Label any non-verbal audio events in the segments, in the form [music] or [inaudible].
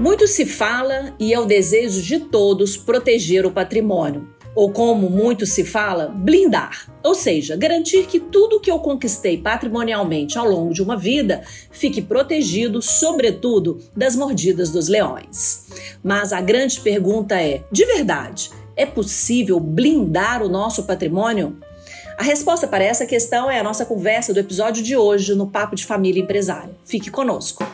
Muito se fala e é o desejo de todos proteger o patrimônio, ou como muito se fala, blindar, ou seja, garantir que tudo que eu conquistei patrimonialmente ao longo de uma vida fique protegido, sobretudo das mordidas dos leões. Mas a grande pergunta é: de verdade, é possível blindar o nosso patrimônio? A resposta para essa questão é a nossa conversa do episódio de hoje no Papo de Família Empresária. Fique conosco.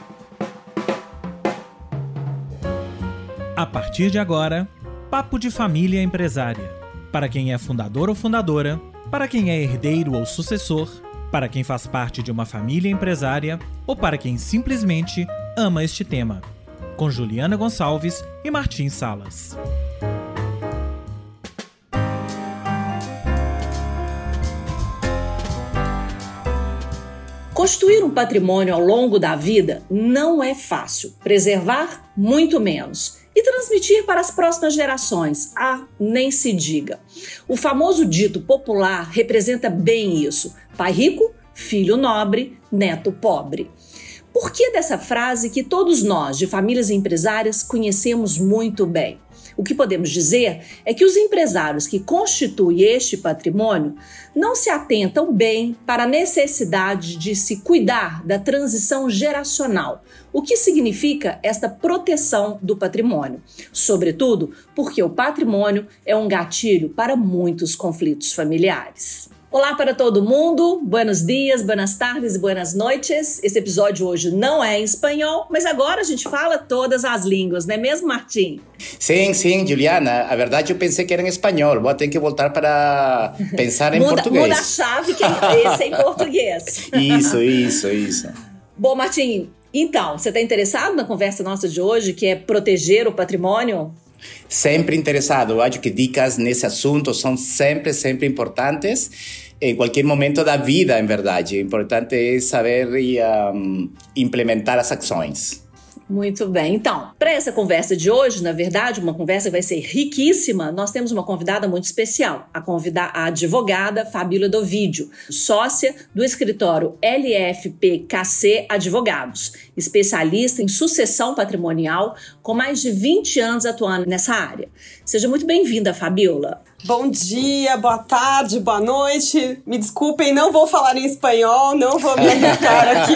A partir de agora, Papo de Família Empresária. Para quem é fundador ou fundadora, para quem é herdeiro ou sucessor, para quem faz parte de uma família empresária ou para quem simplesmente ama este tema. Com Juliana Gonçalves e Martim Salas. Construir um patrimônio ao longo da vida não é fácil, preservar, muito menos e transmitir para as próximas gerações. Ah, nem se diga. O famoso dito popular representa bem isso: pai rico, filho nobre, neto pobre. Por que dessa frase que todos nós, de famílias empresárias, conhecemos muito bem? O que podemos dizer é que os empresários que constituem este patrimônio não se atentam bem para a necessidade de se cuidar da transição geracional, o que significa esta proteção do patrimônio, sobretudo porque o patrimônio é um gatilho para muitos conflitos familiares. Olá para todo mundo, buenos dias, buenas tardes e buenas noites. Esse episódio hoje não é em espanhol, mas agora a gente fala todas as línguas, não é mesmo, Martim? Sim, sim, Juliana. A verdade eu pensei que era em espanhol. Vou ter que voltar para [laughs] pensar em muda, português. Muda a chave que esse é em português. [laughs] isso, isso, isso. Bom, Martim, então, você está interessado na conversa nossa de hoje, que é proteger o patrimônio? Sempre interessado. Eu acho que dicas nesse assunto são sempre, sempre importantes em qualquer momento da vida, em verdade. O importante é saber e um, implementar as ações. Muito bem. Então, para essa conversa de hoje, na verdade, uma conversa que vai ser riquíssima, nós temos uma convidada muito especial, a convidar a advogada Fabíola Dovídio, sócia do escritório LFPKC Advogados, especialista em sucessão patrimonial, com mais de 20 anos atuando nessa área. Seja muito bem-vinda, Fabíola. Bom dia, boa tarde, boa noite. Me desculpem, não vou falar em espanhol, não vou me arriscar aqui.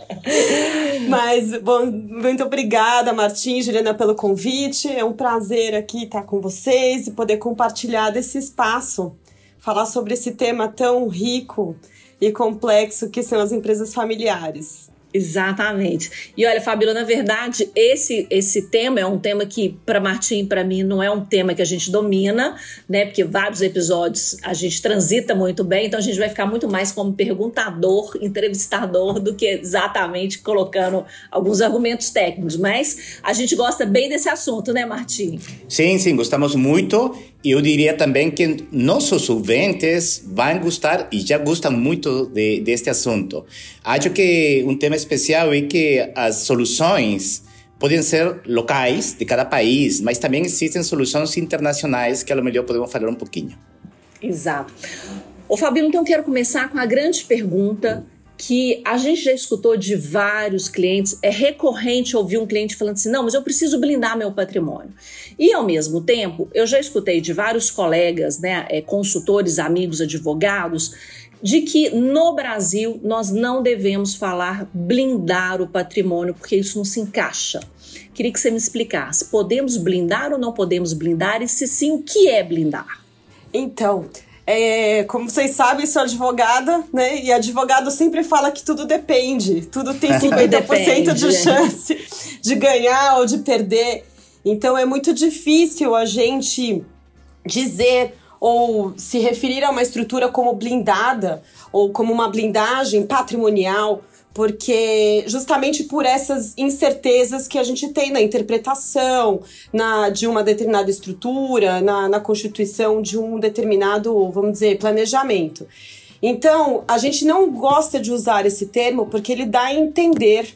[laughs] Mas, bom, muito obrigada, Martim e Juliana, pelo convite. É um prazer aqui estar com vocês e poder compartilhar desse espaço, falar sobre esse tema tão rico e complexo que são as empresas familiares. Exatamente. E olha, Fabíola, na verdade, esse esse tema é um tema que para Martim, para mim, não é um tema que a gente domina, né? Porque vários episódios a gente transita muito bem, então a gente vai ficar muito mais como perguntador, [laughs] entrevistador do que exatamente colocando alguns argumentos técnicos, mas a gente gosta bem desse assunto, né, Martim? Sim, sim, gostamos muito. Eu diria também que nossos ouvintes vão gostar e já gostam muito de, deste assunto. Acho que um tema especial é que as soluções podem ser locais de cada país, mas também existem soluções internacionais que a lo melhor podemos falar um pouquinho. Exato. Ô Fabio, então quero começar com a grande pergunta que a gente já escutou de vários clientes, é recorrente ouvir um cliente falando assim: não, mas eu preciso blindar meu patrimônio. E ao mesmo tempo, eu já escutei de vários colegas, né, é, consultores, amigos, advogados, de que no Brasil nós não devemos falar blindar o patrimônio, porque isso não se encaixa. Queria que você me explicasse: podemos blindar ou não podemos blindar? E se sim, o que é blindar? Então, é, como vocês sabem, sou advogada, né? E advogado sempre fala que tudo depende. Tudo tem [laughs] 50% de chance de ganhar ou de perder. Então é muito difícil a gente dizer ou se referir a uma estrutura como blindada ou como uma blindagem patrimonial porque justamente por essas incertezas que a gente tem na interpretação na, de uma determinada estrutura, na, na constituição de um determinado, vamos dizer, planejamento. Então, a gente não gosta de usar esse termo porque ele dá a entender,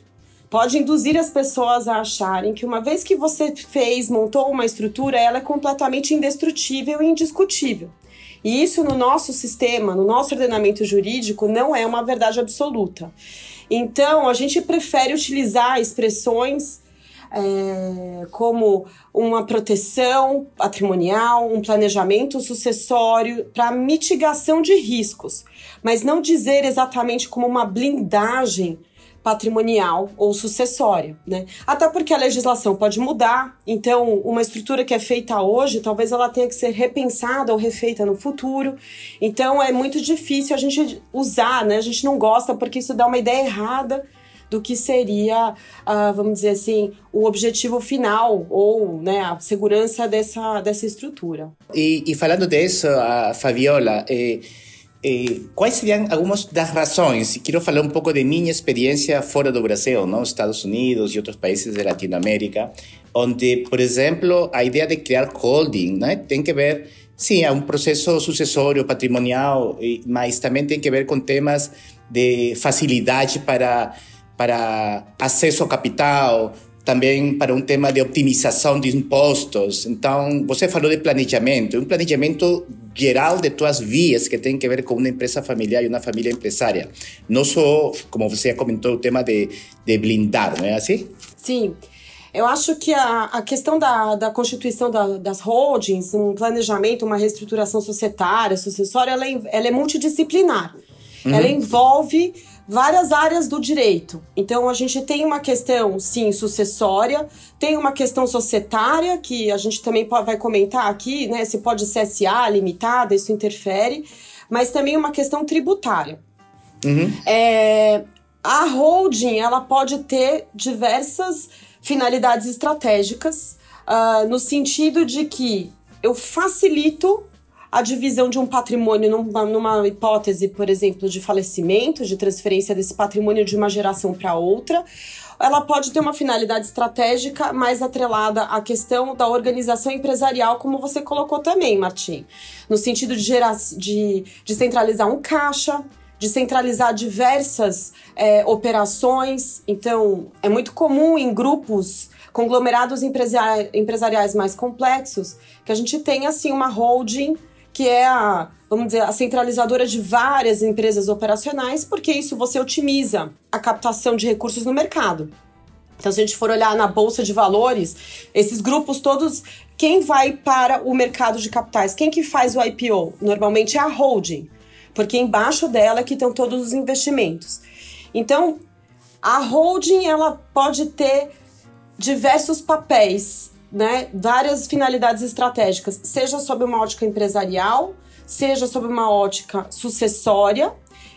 pode induzir as pessoas a acharem que uma vez que você fez, montou uma estrutura, ela é completamente indestrutível e indiscutível. E isso no nosso sistema, no nosso ordenamento jurídico, não é uma verdade absoluta. Então, a gente prefere utilizar expressões é, como uma proteção patrimonial, um planejamento sucessório para mitigação de riscos, mas não dizer exatamente como uma blindagem patrimonial ou sucessória, né? Até porque a legislação pode mudar, então uma estrutura que é feita hoje, talvez ela tenha que ser repensada ou refeita no futuro. Então é muito difícil a gente usar, né? A gente não gosta porque isso dá uma ideia errada do que seria, uh, vamos dizer assim, o objetivo final ou né, a segurança dessa, dessa estrutura. E, e falando disso, a Fabiola, eh, eh, quais seriam algumas das razões? Quero falar um pouco de minha experiência fora do Brasil, não? Estados Unidos e outros países de Latinoamérica, onde, por exemplo, a ideia de criar holding né, tem que ver, sim, é um processo sucessório patrimonial, mas também tem que ver com temas de facilidade para, para acesso ao capital, também para um tema de optimização de impostos. Então, você falou de planejamento, um planejamento geral de tuas vias que tem que ver com uma empresa familiar e uma família empresária. Não só, como você comentou, o tema de, de blindar, não é assim? Sim. Eu acho que a, a questão da, da constituição da, das holdings, um planejamento, uma reestruturação societária, sucessória, ela, é, ela é multidisciplinar. Uhum. Ela envolve várias áreas do direito. Então a gente tem uma questão, sim, sucessória, tem uma questão societária, que a gente também vai comentar aqui, né? Se pode ser SA, limitada, isso interfere, mas também uma questão tributária. Uhum. É, a holding ela pode ter diversas finalidades estratégicas, uh, no sentido de que eu facilito a divisão de um patrimônio numa, numa hipótese, por exemplo, de falecimento, de transferência desse patrimônio de uma geração para outra, ela pode ter uma finalidade estratégica mais atrelada à questão da organização empresarial, como você colocou também, Martim, no sentido de, gerar, de, de centralizar um caixa, de centralizar diversas é, operações. Então, é muito comum em grupos, conglomerados empresariais mais complexos, que a gente tenha assim uma holding que é a, vamos dizer, a centralizadora de várias empresas operacionais, porque isso você otimiza a captação de recursos no mercado. Então, se a gente for olhar na bolsa de valores, esses grupos todos, quem vai para o mercado de capitais? Quem que faz o IPO? Normalmente é a holding, porque embaixo dela é que estão todos os investimentos. Então, a holding ela pode ter diversos papéis né, várias finalidades estratégicas, seja sob uma ótica empresarial, seja sob uma ótica sucessória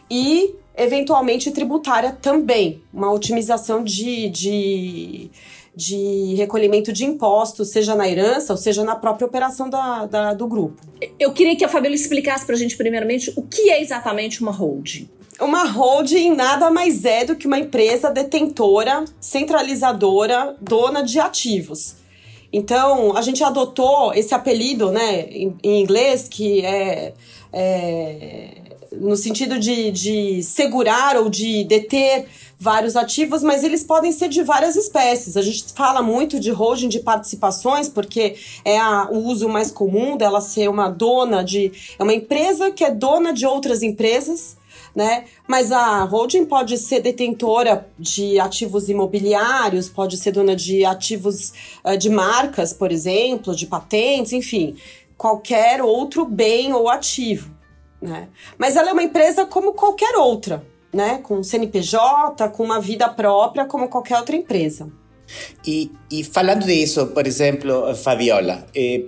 e eventualmente tributária também, uma otimização de, de, de recolhimento de impostos, seja na herança ou seja na própria operação da, da do grupo. Eu queria que a Fabíola explicasse para a gente, primeiramente, o que é exatamente uma holding. Uma holding nada mais é do que uma empresa detentora, centralizadora, dona de ativos. Então, a gente adotou esse apelido, né, em, inglês, que é, é no sentido de, de segurar ou de deter vários ativos, mas eles podem ser de várias espécies. A gente fala muito de holding de participações, porque é a, o uso mais comum dela ser uma dona de. É uma empresa que é dona de outras empresas né? Mas a holding pode ser detentora de ativos imobiliários, pode ser dona de ativos uh, de marcas, por exemplo, de patentes, enfim, qualquer outro bem ou ativo, né? Mas ela é uma empresa como qualquer outra, né? Com CNPJ, com uma vida própria, como qualquer outra empresa. E, e falando disso, por exemplo, Fabiola, eh,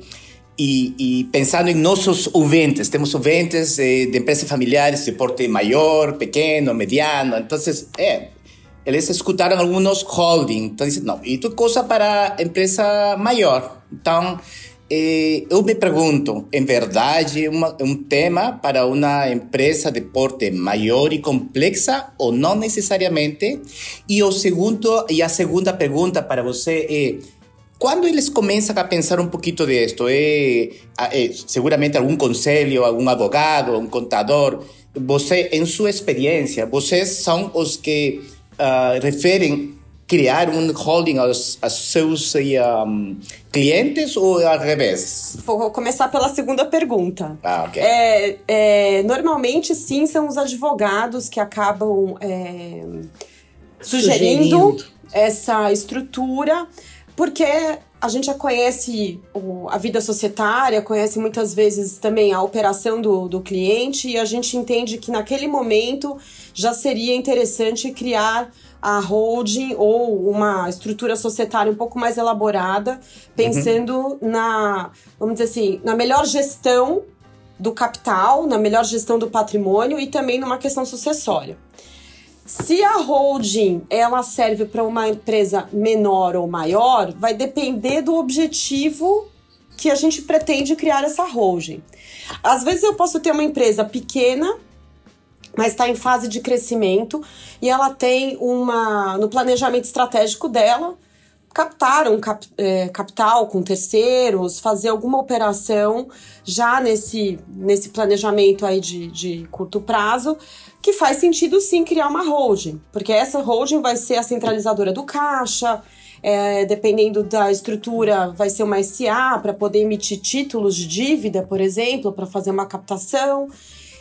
e, e, pensando em nossos ouvintes, temos ouvintes de, empresas familiares de porte maior, pequeno, mediano, então, é, eles escutaram alguns holding, então dizem, não, isso é coisa para empresa maior. Então, eh, eu me pergunto, em verdade, uma, um tema para uma empresa de porte maior e complexa ou não necessariamente? E o segundo, e a segunda pergunta para você é, quando eles começam a pensar um pouquinho disto, é, é seguramente algum conselho, algum advogado, um contador, você, em sua experiência, vocês são os que uh, referem criar um holding aos, aos seus um, clientes ou ao revés? Vou começar pela segunda pergunta. Ah, ok. É, é, normalmente, sim, são os advogados que acabam é, sugerindo, sugerindo essa estrutura porque a gente já conhece a vida societária, conhece muitas vezes também a operação do, do cliente e a gente entende que naquele momento já seria interessante criar a holding ou uma estrutura societária um pouco mais elaborada, pensando uhum. na, vamos dizer assim, na melhor gestão do capital, na melhor gestão do patrimônio e também numa questão sucessória. Se a holding ela serve para uma empresa menor ou maior, vai depender do objetivo que a gente pretende criar essa holding. Às vezes eu posso ter uma empresa pequena, mas está em fase de crescimento e ela tem uma no planejamento estratégico dela captar um cap, é, capital com terceiros, fazer alguma operação já nesse, nesse planejamento aí de, de curto prazo que faz sentido sim criar uma holding, porque essa holding vai ser a centralizadora do caixa, é, dependendo da estrutura, vai ser uma SA para poder emitir títulos de dívida, por exemplo, para fazer uma captação.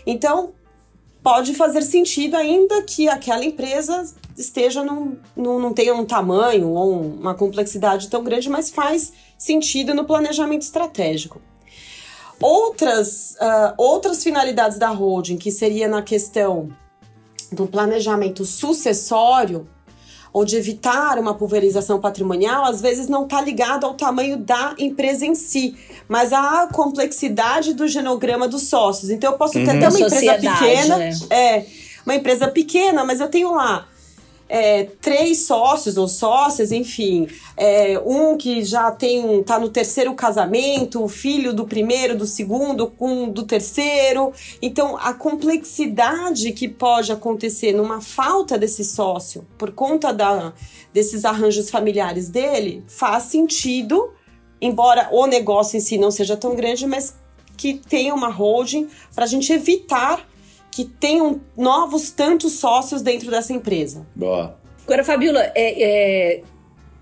Então, pode fazer sentido, ainda que aquela empresa esteja num, num, não tenha um tamanho ou uma complexidade tão grande, mas faz sentido no planejamento estratégico. Outras, uh, outras finalidades da holding, que seria na questão do planejamento sucessório, ou de evitar uma pulverização patrimonial, às vezes não está ligado ao tamanho da empresa em si, mas à complexidade do genograma dos sócios. Então, eu posso ter uhum. até uma empresa pequena, né? é, uma empresa pequena, mas eu tenho lá é, três sócios ou sócias, enfim, é, um que já tem tá no terceiro casamento, o filho do primeiro, do segundo, com do terceiro. Então, a complexidade que pode acontecer numa falta desse sócio por conta da, desses arranjos familiares dele faz sentido, embora o negócio em si não seja tão grande, mas que tenha uma holding para a gente evitar que tenham novos tantos sócios dentro dessa empresa. Boa. Agora, Fabiola, é, é,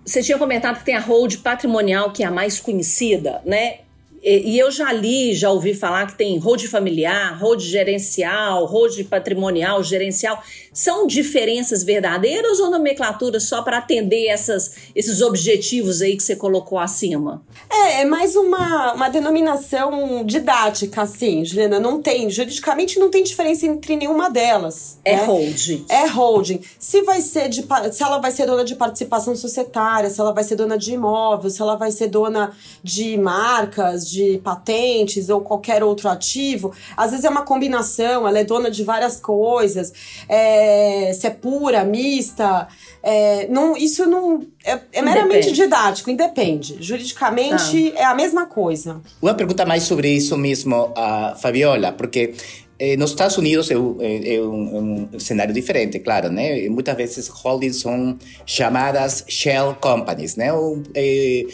você tinha comentado que tem a hold patrimonial, que é a mais conhecida, né? E, eu já li, já ouvi falar que tem hold familiar, hold gerencial, hold patrimonial, gerencial. São diferenças verdadeiras ou nomenclatura só para atender essas, esses objetivos aí que você colocou acima? É, é mais uma, uma denominação didática, assim, Juliana. Não tem, juridicamente não tem diferença entre nenhuma delas. É né? holding. É holding. Se vai ser de, se ela vai ser dona de participação societária, se ela vai ser dona de imóvel, se ela vai ser dona de marcas, de patentes ou qualquer outro ativo, às vezes é uma combinação, ela é dona de várias coisas, é, se é pura, mista. É, não, isso não é, é meramente didático, independe. Juridicamente ah. é a mesma coisa. Uma pergunta mais sobre isso mesmo, a Fabiola, porque eh, nos Estados Unidos é, é, um, um, cenário diferente, claro, né? Muitas vezes holdings são chamadas shell companies, né? Ou, eh,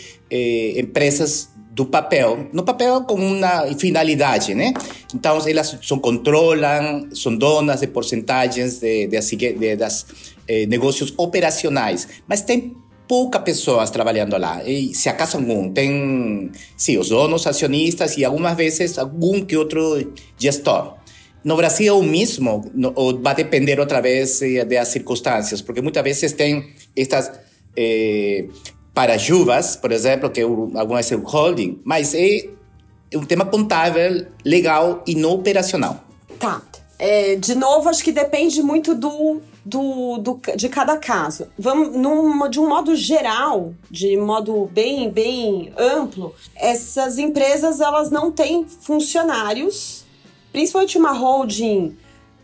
empresas do papel, no papel com uma finalidade, né? Então elas são controlam, são donas de porcentagens de, de, de das eh, negócios operacionais, mas tem poucas pessoas trabalhando lá. E se acaso algum, tem sim os donos, acionistas e algumas vezes algum que outro gestor. No Brasil o mesmo, no, vai depender outra vez eh, das circunstâncias, porque muitas vezes tem estas eh, para chuvas, por exemplo, que é algumas é holding, mas é um tema contábil, legal e não operacional. Tá. É, de novo, acho que depende muito do, do, do, de cada caso. Vamos, num, de um modo geral, de modo bem, bem amplo, essas empresas elas não têm funcionários, principalmente uma holding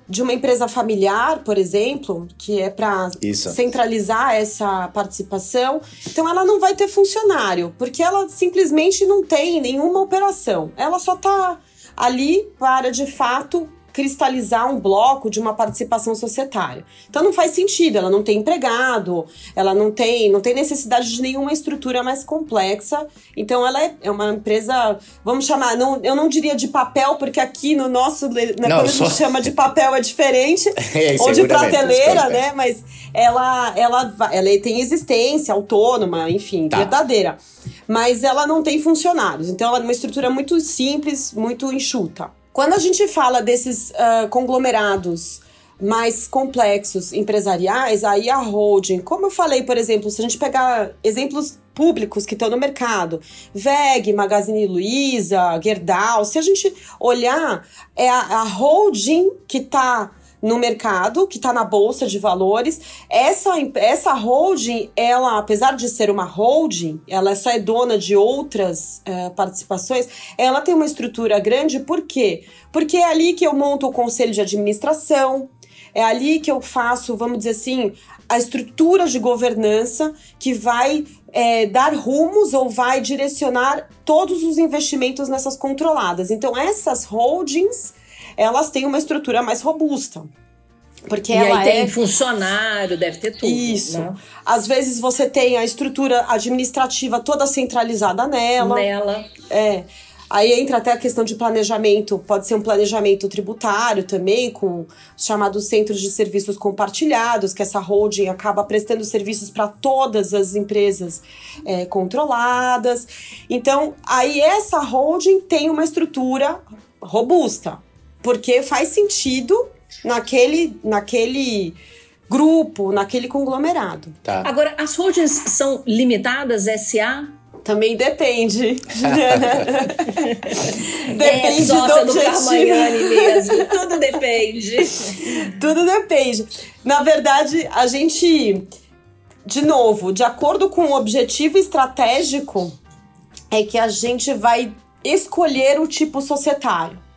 de uma empresa familiar, por exemplo, que é para centralizar essa participação. Então ela não vai ter funcionário, porque ela simplesmente não tem nenhuma operação. Ela só está ali para de fato cristalizar um bloco de uma participação societária. Então não faz sentido, ela não tem empregado, ela não tem, não tem necessidade de nenhuma estrutura mais complexa. Então ela é, é uma empresa, vamos chamar, não, eu não diria de papel, porque aqui no nosso, né, não, quando só... a gente chama de papel é diferente, [laughs] é, ou de prateleira, né? Mas ela, ela, ela tem existência autônoma, enfim, tá. verdadeira. Mas ela não tem funcionários. Então ela é uma estrutura muito simples, muito enxuta. Quando a gente fala desses uh, conglomerados mais complexos empresariais, aí a holding, como eu falei, por exemplo, se a gente pegar exemplos públicos que estão no mercado. VEG, Magazine Luiza, Gerdau. Se a gente olhar, é a, a holding que está no mercado, que está na bolsa de valores. Essa, essa holding, ela, apesar de ser uma holding, ela só é dona de outras uh, participações, ela tem uma estrutura grande, por quê? Porque é ali que eu monto o conselho de administração, é ali que eu faço, vamos dizer assim, a estrutura de governança que vai é, dar rumos ou vai direcionar todos os investimentos nessas controladas. Então, essas holdings elas têm uma estrutura mais robusta. Porque e ela aí tem é... funcionário, deve ter tudo. Isso. Né? Às vezes você tem a estrutura administrativa toda centralizada nela. Nela. É. Aí entra até a questão de planejamento, pode ser um planejamento tributário também, com os chamados centros de serviços compartilhados, que essa holding acaba prestando serviços para todas as empresas é, controladas. Então, aí essa holding tem uma estrutura robusta porque faz sentido naquele, naquele grupo, naquele conglomerado. Tá. Agora, as holdings são limitadas SA? Também depende. [laughs] [laughs] depende é sócia do, do Carmagnani mesmo. [laughs] Tudo depende. Tudo depende. Na verdade, a gente, de novo, de acordo com o objetivo estratégico, é que a gente vai escolher o tipo societário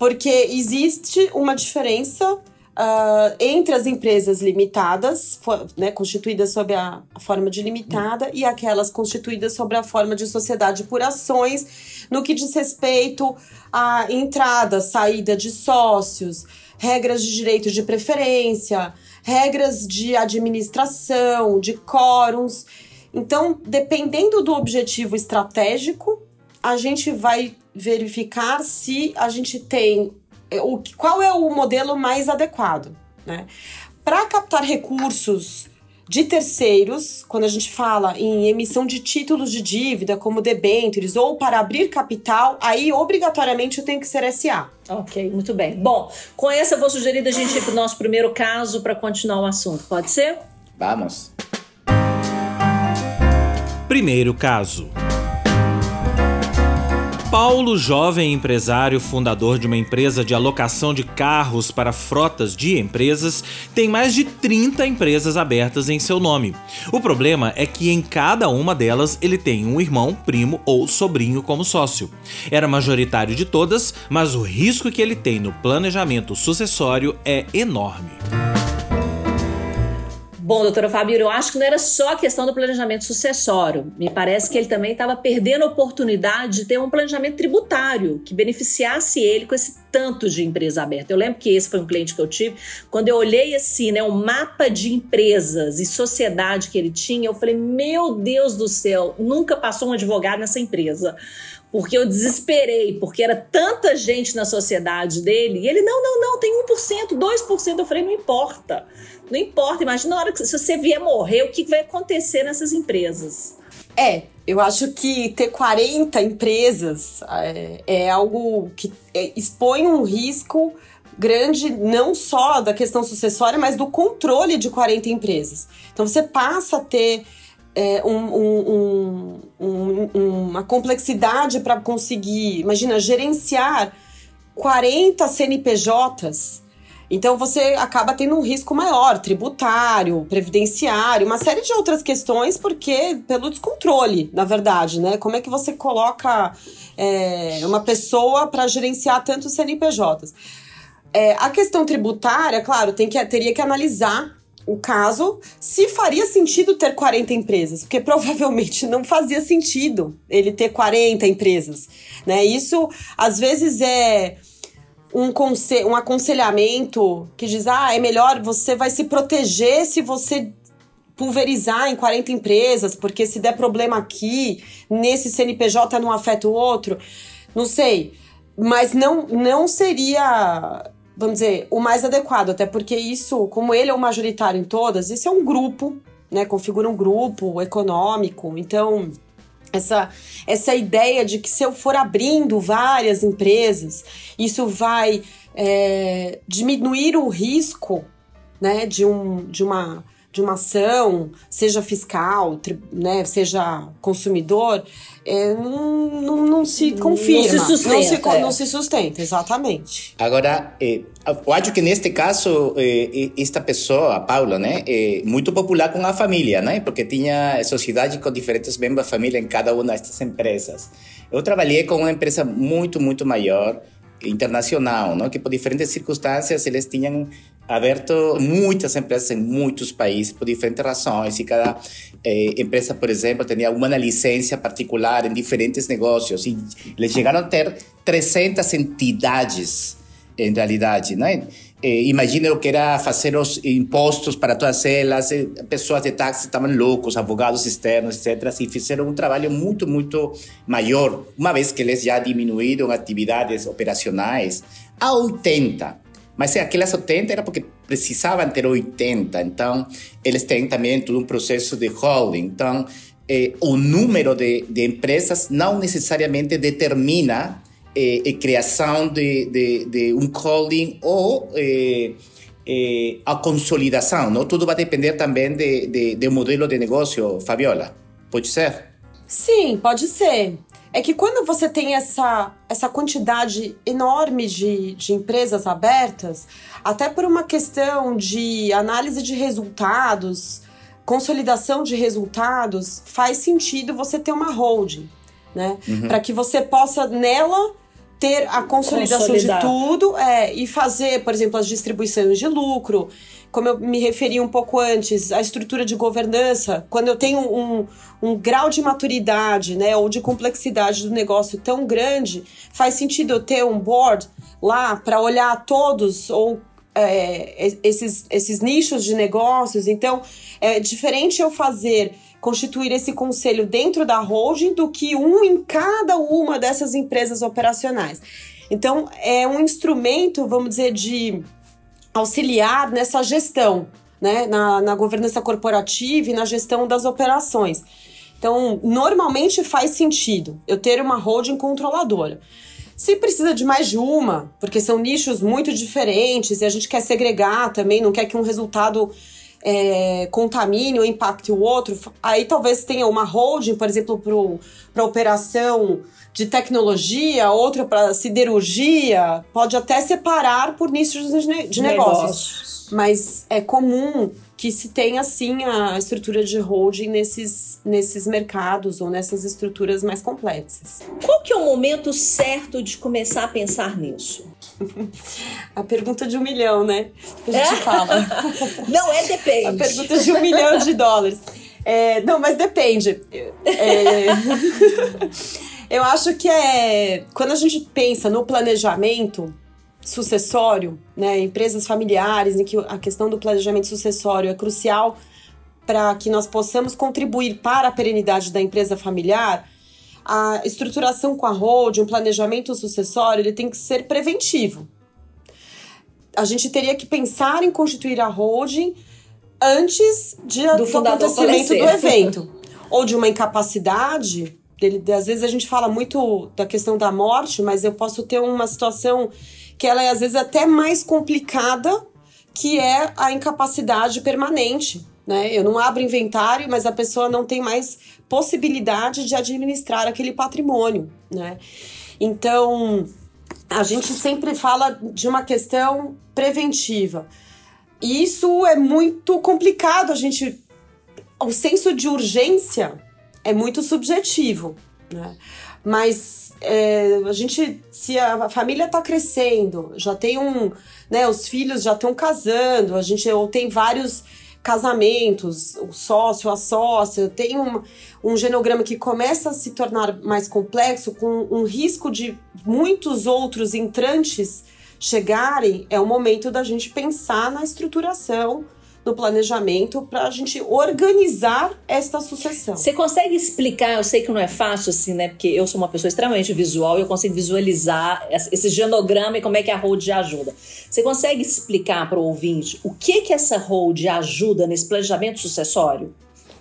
porque existe uma diferença uh, entre as empresas limitadas, né, constituídas sob a, a, forma de limitada, e aquelas constituídas sob a forma de sociedade por ações, no que diz respeito à entrada, saída de sócios, regras de direito de preferência, regras de administração, de quórums. Então, dependendo do objetivo estratégico, a gente vai verificar se a gente tem é, o qual é o modelo mais adequado, né? Para captar recursos de terceiros, quando a gente fala em emissão de títulos de dívida, como debêntures, ou para abrir capital, aí obrigatoriamente eu tenho que ser SA. Ok, muito bem. Bom, com essa eu vou sugerir a gente ir para o nosso primeiro caso para continuar o assunto. Pode ser? Vamos. Primeiro caso. Paulo, jovem empresário, fundador de uma empresa de alocação de carros para frotas de empresas, tem mais de 30 empresas abertas em seu nome. O problema é que em cada uma delas ele tem um irmão, primo ou sobrinho como sócio. Era majoritário de todas, mas o risco que ele tem no planejamento sucessório é enorme. Bom, doutora Fabíola, eu acho que não era só a questão do planejamento sucessório. Me parece que ele também estava perdendo a oportunidade de ter um planejamento tributário que beneficiasse ele com esse tanto de empresa aberta. Eu lembro que esse foi um cliente que eu tive. Quando eu olhei assim, né, o um mapa de empresas e sociedade que ele tinha, eu falei: meu Deus do céu, nunca passou um advogado nessa empresa porque eu desesperei, porque era tanta gente na sociedade dele, e ele, não, não, não, tem 1%, 2%. Eu falei, não importa. Não importa, imagina na hora que se você vier morrer, o que vai acontecer nessas empresas? É, eu acho que ter 40 empresas é, é algo que é, expõe um risco grande, não só da questão sucessória, mas do controle de 40 empresas. Então você passa a ter é, um, um, um, uma complexidade para conseguir, imagina, gerenciar 40 CNPJs então você acaba tendo um risco maior, tributário, previdenciário, uma série de outras questões, porque pelo descontrole, na verdade, né? Como é que você coloca é, uma pessoa para gerenciar tantos CNPJs? É, a questão tributária, claro, tem que, teria que analisar o caso se faria sentido ter 40 empresas, porque provavelmente não fazia sentido ele ter 40 empresas, né? Isso às vezes é um, conselho, um aconselhamento que diz: ah, é melhor, você vai se proteger se você pulverizar em 40 empresas, porque se der problema aqui, nesse CNPJ não afeta o outro. Não sei. Mas não, não seria, vamos dizer, o mais adequado, até porque isso, como ele é o majoritário em todas, isso é um grupo, né? Configura um grupo econômico. Então essa, essa ideia de que se eu for abrindo várias empresas, isso vai é, diminuir o risco né, de, um, de uma de uma ação, seja fiscal, né, seja consumidor, é, não, não, não, se confirma. Não se sustenta. Não se, é. não se sustenta, exatamente. Agora, eh, eu acho que neste caso, eh, esta pessoa, a Paula, né, é muito popular com a família, né, porque tinha sociedade com diferentes membros da família em cada uma destas empresas. Eu trabalhei com uma empresa muito, muito maior, internacional, não? que por diferentes circunstâncias eles tinham aberto muitas empresas em muitos países por diferentes razões e cada eh, empresa, por exemplo, tinha uma licença particular em diferentes negócios e eles chegaram a ter 300 entidades em realidade, né? Eh, imagina o que era fazer os impostos para todas elas, eh, pessoas de táxi estavam loucos, advogados externos, etc. E fizeram um trabalho muito, muito maior, uma vez que eles já diminuíram atividades operacionais a 80. Mas aquelas 80 era porque precisavam ter 80. Então, eles têm também todo um processo de holding. Então, eh, o número de, de empresas não necessariamente determina eh, eh, criação de, de, de, um holding ou eh, eh, a consolidação. Não? Tudo vai depender também de modelo de negócio, Fabiola. Pode ser? Sim, pode ser. É que quando você tem essa, essa quantidade enorme de, de empresas abertas, até por uma questão de análise de resultados, consolidação de resultados, faz sentido você ter uma holding, né? Uhum. Para que você possa nela ter a consolidação Consolidar. de tudo é, e fazer, por exemplo, as distribuições de lucro. Como eu me referi um pouco antes, a estrutura de governança, quando eu tenho um, um grau de maturidade né, ou de complexidade do negócio tão grande, faz sentido eu ter um board lá para olhar todos ou é, esses, esses nichos de negócios. Então, é diferente eu fazer constituir esse conselho dentro da holding do que um em cada uma dessas empresas operacionais. Então, é um instrumento, vamos dizer, de auxiliar nessa gestão, né? na, na governança corporativa e na gestão das operações. Então, normalmente faz sentido eu ter uma holding controladora. Se precisa de mais de uma, porque são nichos muito diferentes e a gente quer segregar também, não quer que um resultado é, contamine ou impacte o outro, aí talvez tenha uma holding, por exemplo, para operação de tecnologia, outra para siderurgia, pode até separar por nichos de, de negócios. negócios. Mas é comum que se tenha sim a estrutura de holding nesses, nesses mercados ou nessas estruturas mais complexas. Qual que é o momento certo de começar a pensar nisso? [laughs] a pergunta de um milhão, né? Que a gente fala. [laughs] Não, é depende. A pergunta de um milhão de dólares. É, não, mas depende. É, [laughs] eu acho que é. Quando a gente pensa no planejamento, sucessório, né, empresas familiares, em que a questão do planejamento sucessório é crucial para que nós possamos contribuir para a perenidade da empresa familiar, a estruturação com a holding, um planejamento sucessório, ele tem que ser preventivo. A gente teria que pensar em constituir a holding antes de, do, do acontecimento do [laughs] evento. Ou de uma incapacidade. Dele, às vezes a gente fala muito da questão da morte, mas eu posso ter uma situação que ela é às vezes até mais complicada, que é a incapacidade permanente. Né? Eu não abro inventário, mas a pessoa não tem mais possibilidade de administrar aquele patrimônio. Né? Então, a gente sempre fala de uma questão preventiva. E isso é muito complicado. A gente. O senso de urgência é muito subjetivo. Né? Mas é, a gente, se a família está crescendo, já tem um, né, os filhos já estão casando, a gente ou tem vários casamentos, o sócio, a sócia, tem um, um genograma que começa a se tornar mais complexo, com um risco de muitos outros entrantes chegarem, é o momento da gente pensar na estruturação no planejamento para a gente organizar esta sucessão. Você consegue explicar? Eu sei que não é fácil assim, né? Porque eu sou uma pessoa extremamente visual e eu consigo visualizar esse genograma e como é que a hold ajuda. Você consegue explicar para o ouvinte o que que essa hold ajuda nesse planejamento sucessório?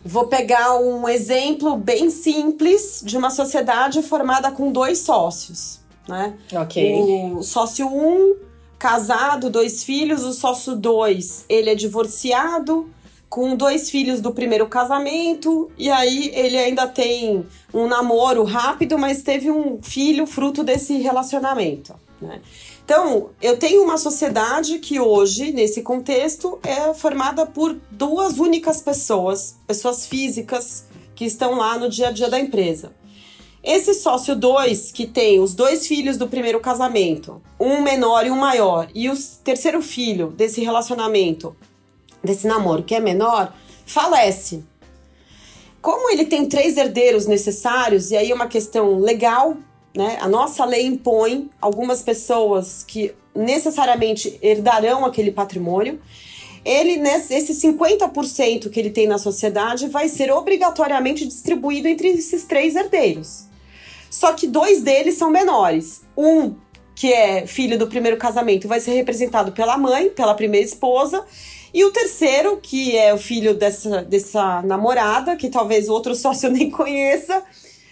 Vou pegar um exemplo bem simples de uma sociedade formada com dois sócios, né? Ok. O sócio 1 um casado, dois filhos, o sócio 2, ele é divorciado, com dois filhos do primeiro casamento, e aí ele ainda tem um namoro rápido, mas teve um filho fruto desse relacionamento. Né? Então, eu tenho uma sociedade que hoje, nesse contexto, é formada por duas únicas pessoas, pessoas físicas, que estão lá no dia a dia da empresa. Esse sócio 2, que tem os dois filhos do primeiro casamento, um menor e um maior, e o terceiro filho desse relacionamento, desse namoro que é menor, falece. Como ele tem três herdeiros necessários, e aí é uma questão legal né? A nossa lei impõe algumas pessoas que necessariamente herdarão aquele patrimônio. Ele, nesse 50% que ele tem na sociedade, vai ser obrigatoriamente distribuído entre esses três herdeiros. Só que dois deles são menores. Um, que é filho do primeiro casamento, vai ser representado pela mãe, pela primeira esposa, e o terceiro, que é o filho dessa, dessa namorada, que talvez o outro [laughs] sócio nem conheça,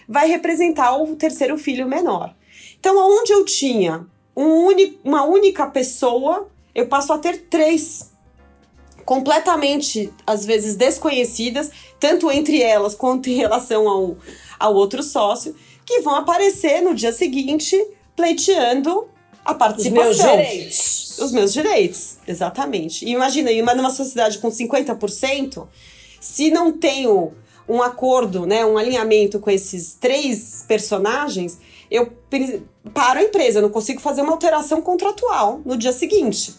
vai representar o terceiro filho menor. Então, onde eu tinha um uni, uma única pessoa, eu passo a ter três completamente, às vezes, desconhecidas, tanto entre elas quanto em relação ao, ao outro sócio, que vão aparecer no dia seguinte pleiteando a participação. Os meus direitos. Os meus direitos, exatamente. E imagina, numa sociedade com 50%, se não tenho um acordo, né, um alinhamento com esses três personagens, eu paro a empresa, eu não consigo fazer uma alteração contratual no dia seguinte.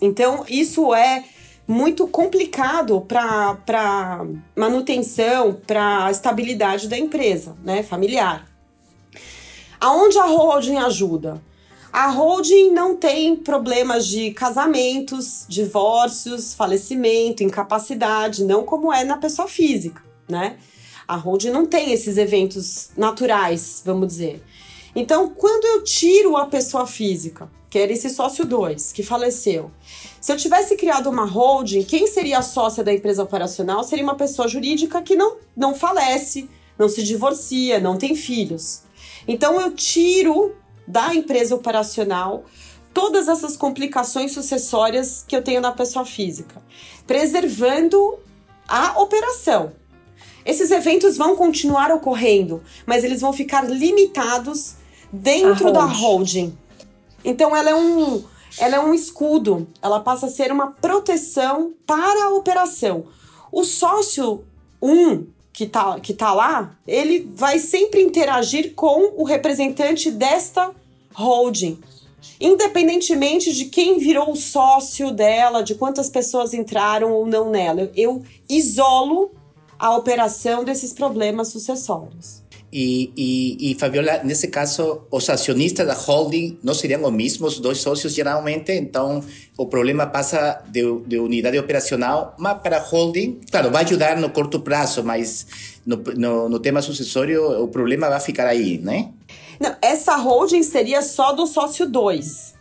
Então, isso é muito complicado para manutenção, para estabilidade da empresa, né, familiar. Aonde a holding ajuda? A holding não tem problemas de casamentos, divórcios, falecimento, incapacidade, não como é na pessoa física, né? A holding não tem esses eventos naturais, vamos dizer. Então, quando eu tiro a pessoa física, que era esse sócio 2, que faleceu, se eu tivesse criado uma holding, quem seria a sócia da empresa operacional seria uma pessoa jurídica que não, não falece, não se divorcia, não tem filhos. Então, eu tiro da empresa operacional todas essas complicações sucessórias que eu tenho na pessoa física, preservando a operação. Esses eventos vão continuar ocorrendo, mas eles vão ficar limitados dentro da holding. Então ela é um ela é um escudo, ela passa a ser uma proteção para a operação. O sócio 1 um, que tá, que tá lá, ele vai sempre interagir com o representante desta holding. Independentemente de quem virou o sócio dela, de quantas pessoas entraram ou não nela, eu isolo a operação desses problemas sucessórios. E, e, e, Fabiola, nesse caso, os acionistas da holding não seriam os mesmos dois sócios geralmente, então o problema passa de, de unidade operacional, mas para a holding, claro, vai ajudar no curto prazo, mas no, no, no tema sucessório o problema vai ficar aí, né? Não, essa holding seria só do sócio 2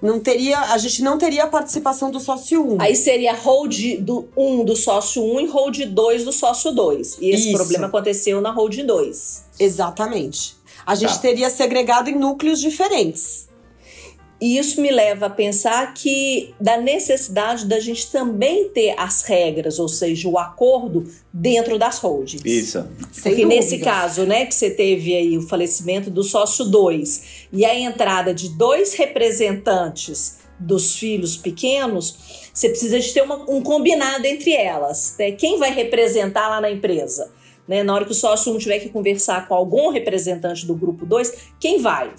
não teria, a gente não teria a participação do sócio 1. Um. Aí seria hold do 1 um do sócio 1 um, e hold 2 do sócio 2. E esse Isso. problema aconteceu na hold 2. Exatamente. A gente tá. teria segregado em núcleos diferentes. E isso me leva a pensar que da necessidade da gente também ter as regras, ou seja, o acordo dentro das holdings. Isso. Sem Porque dúvidas. nesse caso, né, que você teve aí o falecimento do sócio 2 e a entrada de dois representantes dos filhos pequenos, você precisa de ter uma, um combinado entre elas. Né? Quem vai representar lá na empresa? Né? Na hora que o sócio 1 um tiver que conversar com algum representante do grupo 2, quem vai?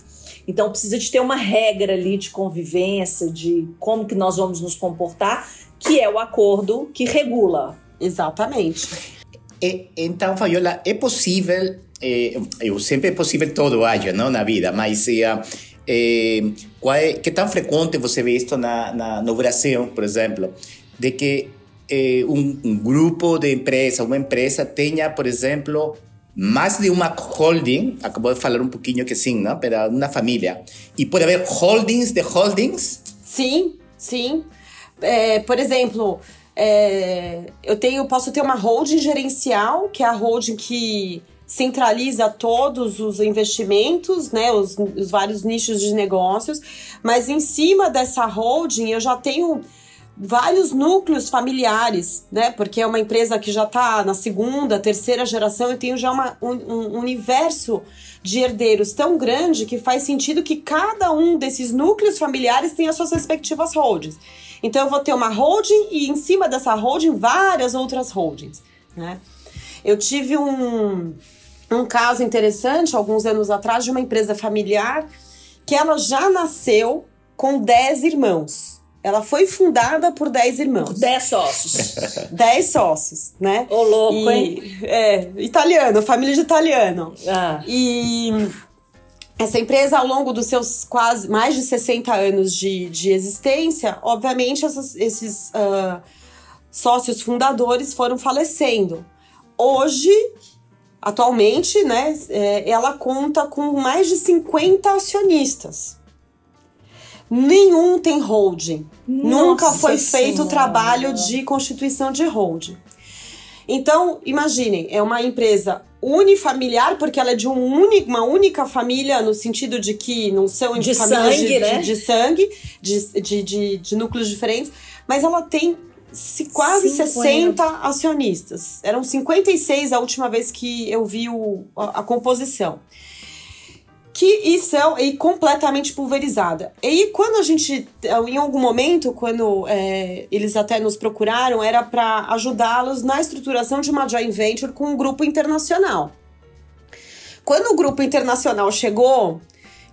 Então precisa de ter uma regra ali de convivência, de como que nós vamos nos comportar, que é o acordo que regula. Exatamente. E, então, Fabiola, é possível, é, eu sempre é possível todo, acho, não, na vida, mas é, é, qual é, que tão frequente você vê isso na, na, no Brasil, por exemplo, de que um, um grupo de empresa, uma empresa tenha, por exemplo, más de una holding, acabo de falar um pouquinho que sim, não? Para uma família. E pode haver holdings de holdings? Sim, sim. É, por exemplo, é, eu tenho, posso ter uma holding gerencial, que é a holding que centraliza todos os investimentos, né, os, os vários nichos de negócios, mas em cima dessa holding eu já tenho vários núcleos familiares, né? Porque é uma empresa que já está na segunda, terceira geração e tem já uma, um, um, universo de herdeiros tão grande que faz sentido que cada um desses núcleos familiares tenha suas respectivas holdings. Então eu vou ter uma holding e em cima dessa holding várias outras holdings, né? Eu tive um, um caso interessante alguns anos atrás de uma empresa familiar que ela já nasceu com 10 irmãos. Ela foi fundada por 10 irmãos. 10 sócios. [laughs] 10 sócios, né? Ô, louco, e, hein? É, italiano, família de italiano. Ah. E essa empresa, ao longo dos seus quase mais de 60 anos de, de existência, obviamente essas, esses uh, sócios fundadores foram falecendo. Hoje, atualmente, né, é, ela conta com mais de 50 acionistas nenhum tem holding. Nossa Nunca foi feito o trabalho de constituição de holding. Então, imaginem, é uma empresa unifamiliar, porque ela é de um uma única família, no sentido de que não são de famílias sangue, de, né? de, de sangue, de, de, de, de, núcleos diferentes, mas ela tem se, quase 50. 60 acionistas. Eram 56 a última vez que eu vi o, a, a composição que isso é e completamente pulverizada. E quando a gente, em algum momento, quando é, eles até nos procuraram, era para ajudá-los na estruturação de uma joint venture com um grupo internacional. Quando o grupo internacional chegou,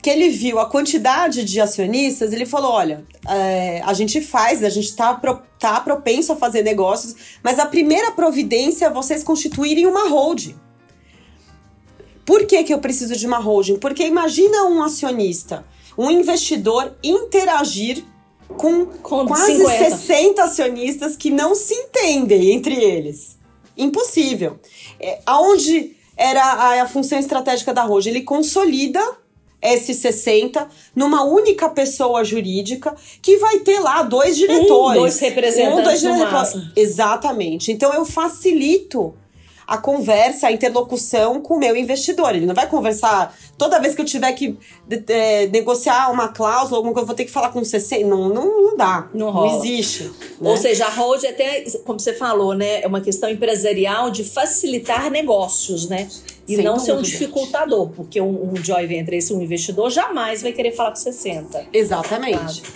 que ele viu a quantidade de acionistas, ele falou: olha, é, a gente faz, a gente está pro, tá propenso a fazer negócios, mas a primeira providência é vocês constituírem uma holding. Por que, que eu preciso de uma holding? Porque imagina um acionista, um investidor interagir com, com quase 50. 60 acionistas que não se entendem entre eles. Impossível. É, aonde era a, a função estratégica da holding? Ele consolida esses 60 numa única pessoa jurídica que vai ter lá dois diretores. Um, dois representantes. Um, dois diretores. Exatamente. Então eu facilito a conversa, a interlocução com o meu investidor. Ele não vai conversar toda vez que eu tiver que é, negociar uma cláusula, alguma coisa, eu vou ter que falar com você. Não, não, não dá. Não, rola. não existe. Né? Ou seja, a hold é até, como você falou, né? É uma questão empresarial de facilitar negócios, né? E Sem não dúvida. ser um dificultador, porque um, um joint venture, esse um investidor, jamais vai querer falar com 60. Exatamente. Tá?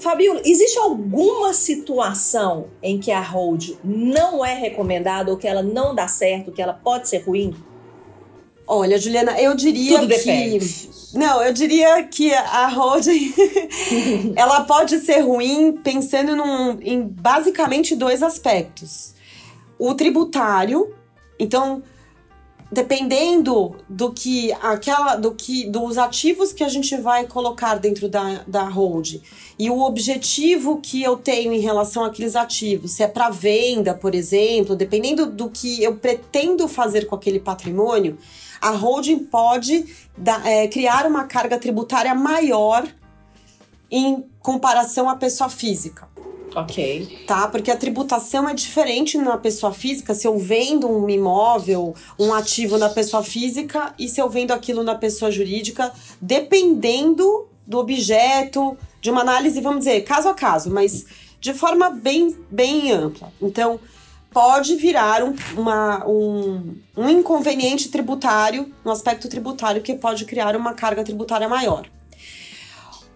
Fabiola, existe alguma situação em que a hold não é recomendada ou que ela não dá certo, que ela pode ser ruim? Olha, Juliana, eu diria Tudo que depende. não, eu diria que a holding [laughs] ela pode ser ruim pensando num, em basicamente dois aspectos. O tributário, então dependendo do que aquela do que dos ativos que a gente vai colocar dentro da, da hold e o objetivo que eu tenho em relação àqueles ativos, se é para venda, por exemplo, dependendo do que eu pretendo fazer com aquele patrimônio, a holding pode da, é, criar uma carga tributária maior em comparação à pessoa física. Ok. Tá? Porque a tributação é diferente na pessoa física. Se eu vendo um imóvel, um ativo na pessoa física e se eu vendo aquilo na pessoa jurídica, dependendo do objeto, de uma análise, vamos dizer, caso a caso, mas de forma bem, bem ampla. Então, pode virar um, uma, um, um inconveniente tributário, no um aspecto tributário, que pode criar uma carga tributária maior.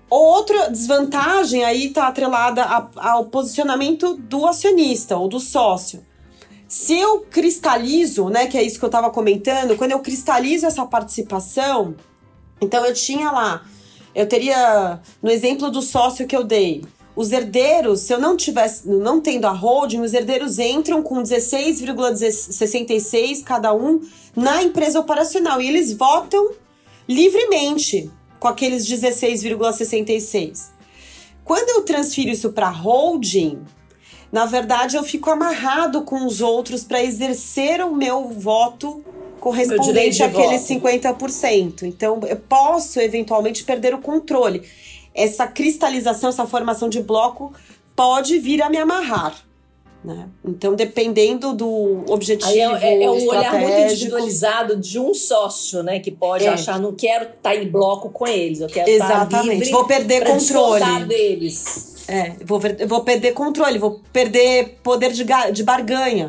Outra desvantagem aí está atrelada ao posicionamento do acionista ou do sócio. Se eu cristalizo, né, que é isso que eu estava comentando, quando eu cristalizo essa participação, então eu tinha lá, eu teria, no exemplo do sócio que eu dei, os herdeiros, se eu não tivesse, não tendo a holding, os herdeiros entram com 16,66 cada um na empresa operacional e eles votam livremente com aqueles 16,66. Quando eu transfiro isso para holding, na verdade eu fico amarrado com os outros para exercer o meu voto correspondente àqueles 50%. Então eu posso eventualmente perder o controle. Essa cristalização, essa formação de bloco pode vir a me amarrar. Né? Então, dependendo do objetivo. Aí é, é, é um olhar muito individualizado de um sócio, né? Que pode é. achar, não quero estar tá em bloco com eles, eu quero Exatamente. estar livre Vou perder controle. deles. É, vou, vou perder controle, vou perder poder de, de barganha,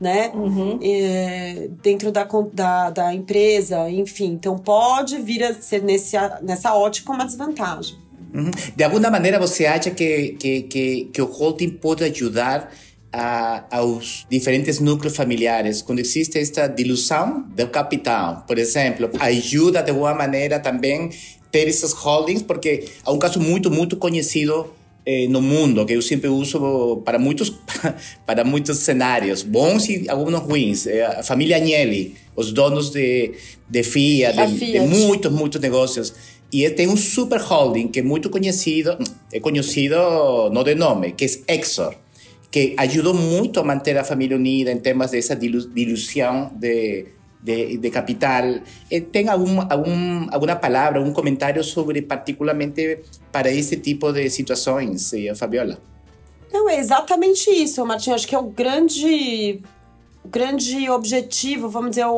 né? Uhum. É, dentro da, da, da, empresa, enfim. Então pode vir a ser nesse, nessa ótica uma desvantagem. Uhum. De alguma maneira você acha que, que, que, que o holding pode ajudar a, aos diferentes núcleos familiares, quando existe esta dilusão do capital, por exemplo, ajuda de alguma maneira também ter esses holdings, porque há um caso muito, muito conhecido eh, no mundo, que eu sempre uso para muitos, [laughs] para muitos cenários, bons e alguns ruins. É a família Agnelli, os donos de, de Fiat, de, Fiat. de muitos, muitos negócios. E tem um super holding que é muito conhecido, é conhecido não de nome, que é Exor, que ajudou muito a manter a família unida em temas dessa dilusão de de, de capital. Eh, ¿Tem algum, algum, alguma palavra, algum comentário sobre, particularmente, para esse tipo de situações, eh, Fabiola? Não, é exatamente isso, Martinho. Acho que é o grande grande objetivo, vamos dizer, a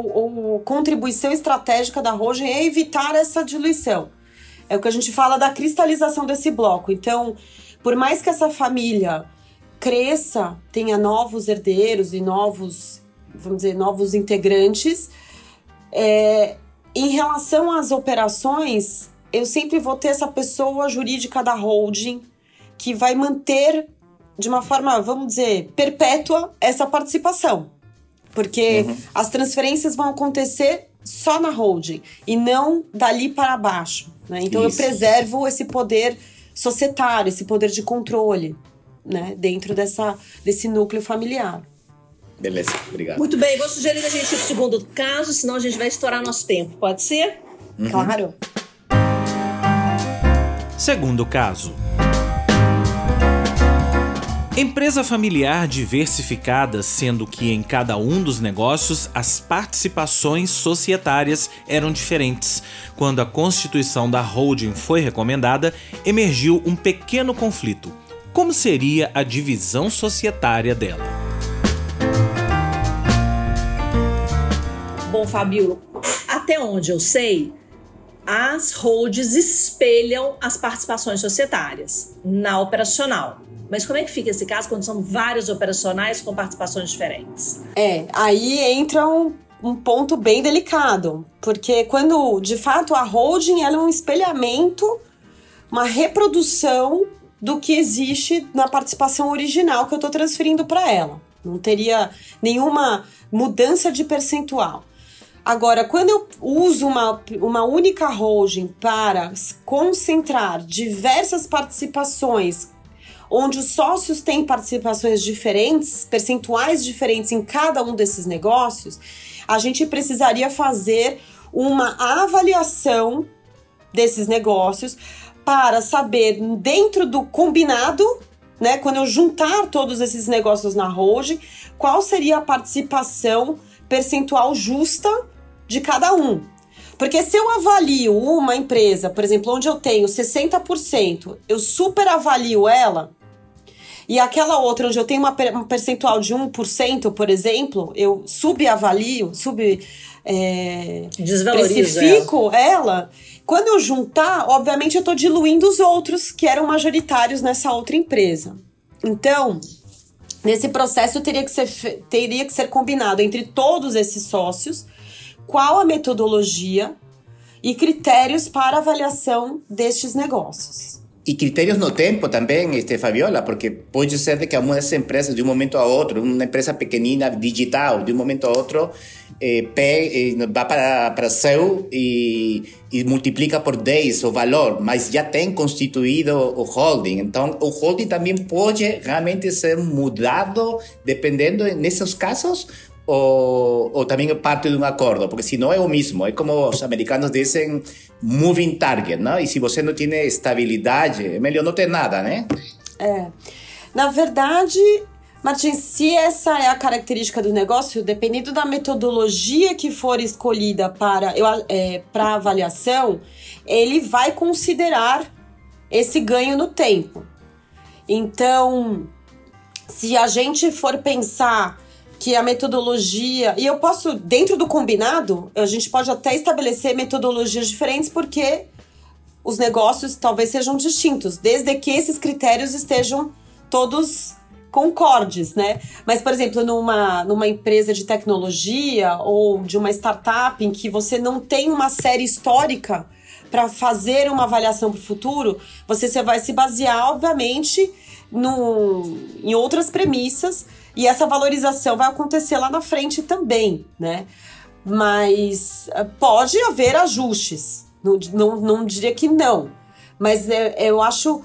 contribuição estratégica da Rogen é evitar essa diluição. É o que a gente fala da cristalização desse bloco. Então, por mais que essa família cresça, tenha novos herdeiros e novos vamos dizer, novos integrantes. É, em relação às operações, eu sempre vou ter essa pessoa jurídica da holding que vai manter de uma forma, vamos dizer, perpétua essa participação. Porque uhum. as transferências vão acontecer só na holding e não dali para baixo. Né? Então Isso. eu preservo esse poder societário, esse poder de controle né? dentro dessa, desse núcleo familiar. Beleza, obrigado. Muito bem, vou sugerir a gente ir pro segundo caso, senão a gente vai estourar nosso tempo. Pode ser? Uhum. Claro. Segundo caso. Empresa familiar diversificada, sendo que em cada um dos negócios as participações societárias eram diferentes. Quando a constituição da holding foi recomendada, emergiu um pequeno conflito. Como seria a divisão societária dela? Bom, Fabio, até onde eu sei, as holds espelham as participações societárias na operacional. Mas como é que fica esse caso quando são vários operacionais com participações diferentes? É, aí entra um, um ponto bem delicado, porque quando de fato a holding ela é um espelhamento, uma reprodução do que existe na participação original que eu estou transferindo para ela. Não teria nenhuma mudança de percentual. Agora, quando eu uso uma, uma única holding para concentrar diversas participações, onde os sócios têm participações diferentes, percentuais diferentes em cada um desses negócios, a gente precisaria fazer uma avaliação desses negócios para saber dentro do combinado, né, quando eu juntar todos esses negócios na holding, qual seria a participação percentual justa de cada um. Porque se eu avalio uma empresa, por exemplo, onde eu tenho 60%, eu super avalio ela, e aquela outra onde eu tenho uma, um percentual de 1%, por exemplo, eu subavalio, sub. É, precifico ela. ela. Quando eu juntar, obviamente eu estou diluindo os outros que eram majoritários nessa outra empresa. Então, nesse processo teria que ser, teria que ser combinado entre todos esses sócios qual a metodologia e critérios para avaliação destes negócios. E critérios no tempo também, este, Fabiola, porque pode ser que uma dessas empresas, de um momento a outro, uma empresa pequenina, digital, de um momento a outro, eh, pe, eh, vai para, para céu e, e multiplica por 10 o valor, mas já tem constituído o holding. Então, o holding também pode realmente ser mudado, dependendo, nesses casos, o, o también parte de un acuerdo, porque si no es lo mismo, es como los americanos dicen moving target, ¿no? Y si você não tem estabilidade, é melhor não ter nada, né? É. Na verdade, Martins, se essa é a característica do negócio, dependendo da metodologia que for escolhida para, é, para avaliação, ele vai considerar esse ganho no tempo. Então, se a gente for pensar que a metodologia. E eu posso, dentro do combinado, a gente pode até estabelecer metodologias diferentes, porque os negócios talvez sejam distintos, desde que esses critérios estejam todos concordes, né? Mas, por exemplo, numa, numa empresa de tecnologia ou de uma startup em que você não tem uma série histórica para fazer uma avaliação para o futuro, você, vai se basear, obviamente, no, em outras premissas e essa valorização vai acontecer lá na frente também, né? Mas eh, pode haver ajustes, não, não, não diria que não, mas eu acho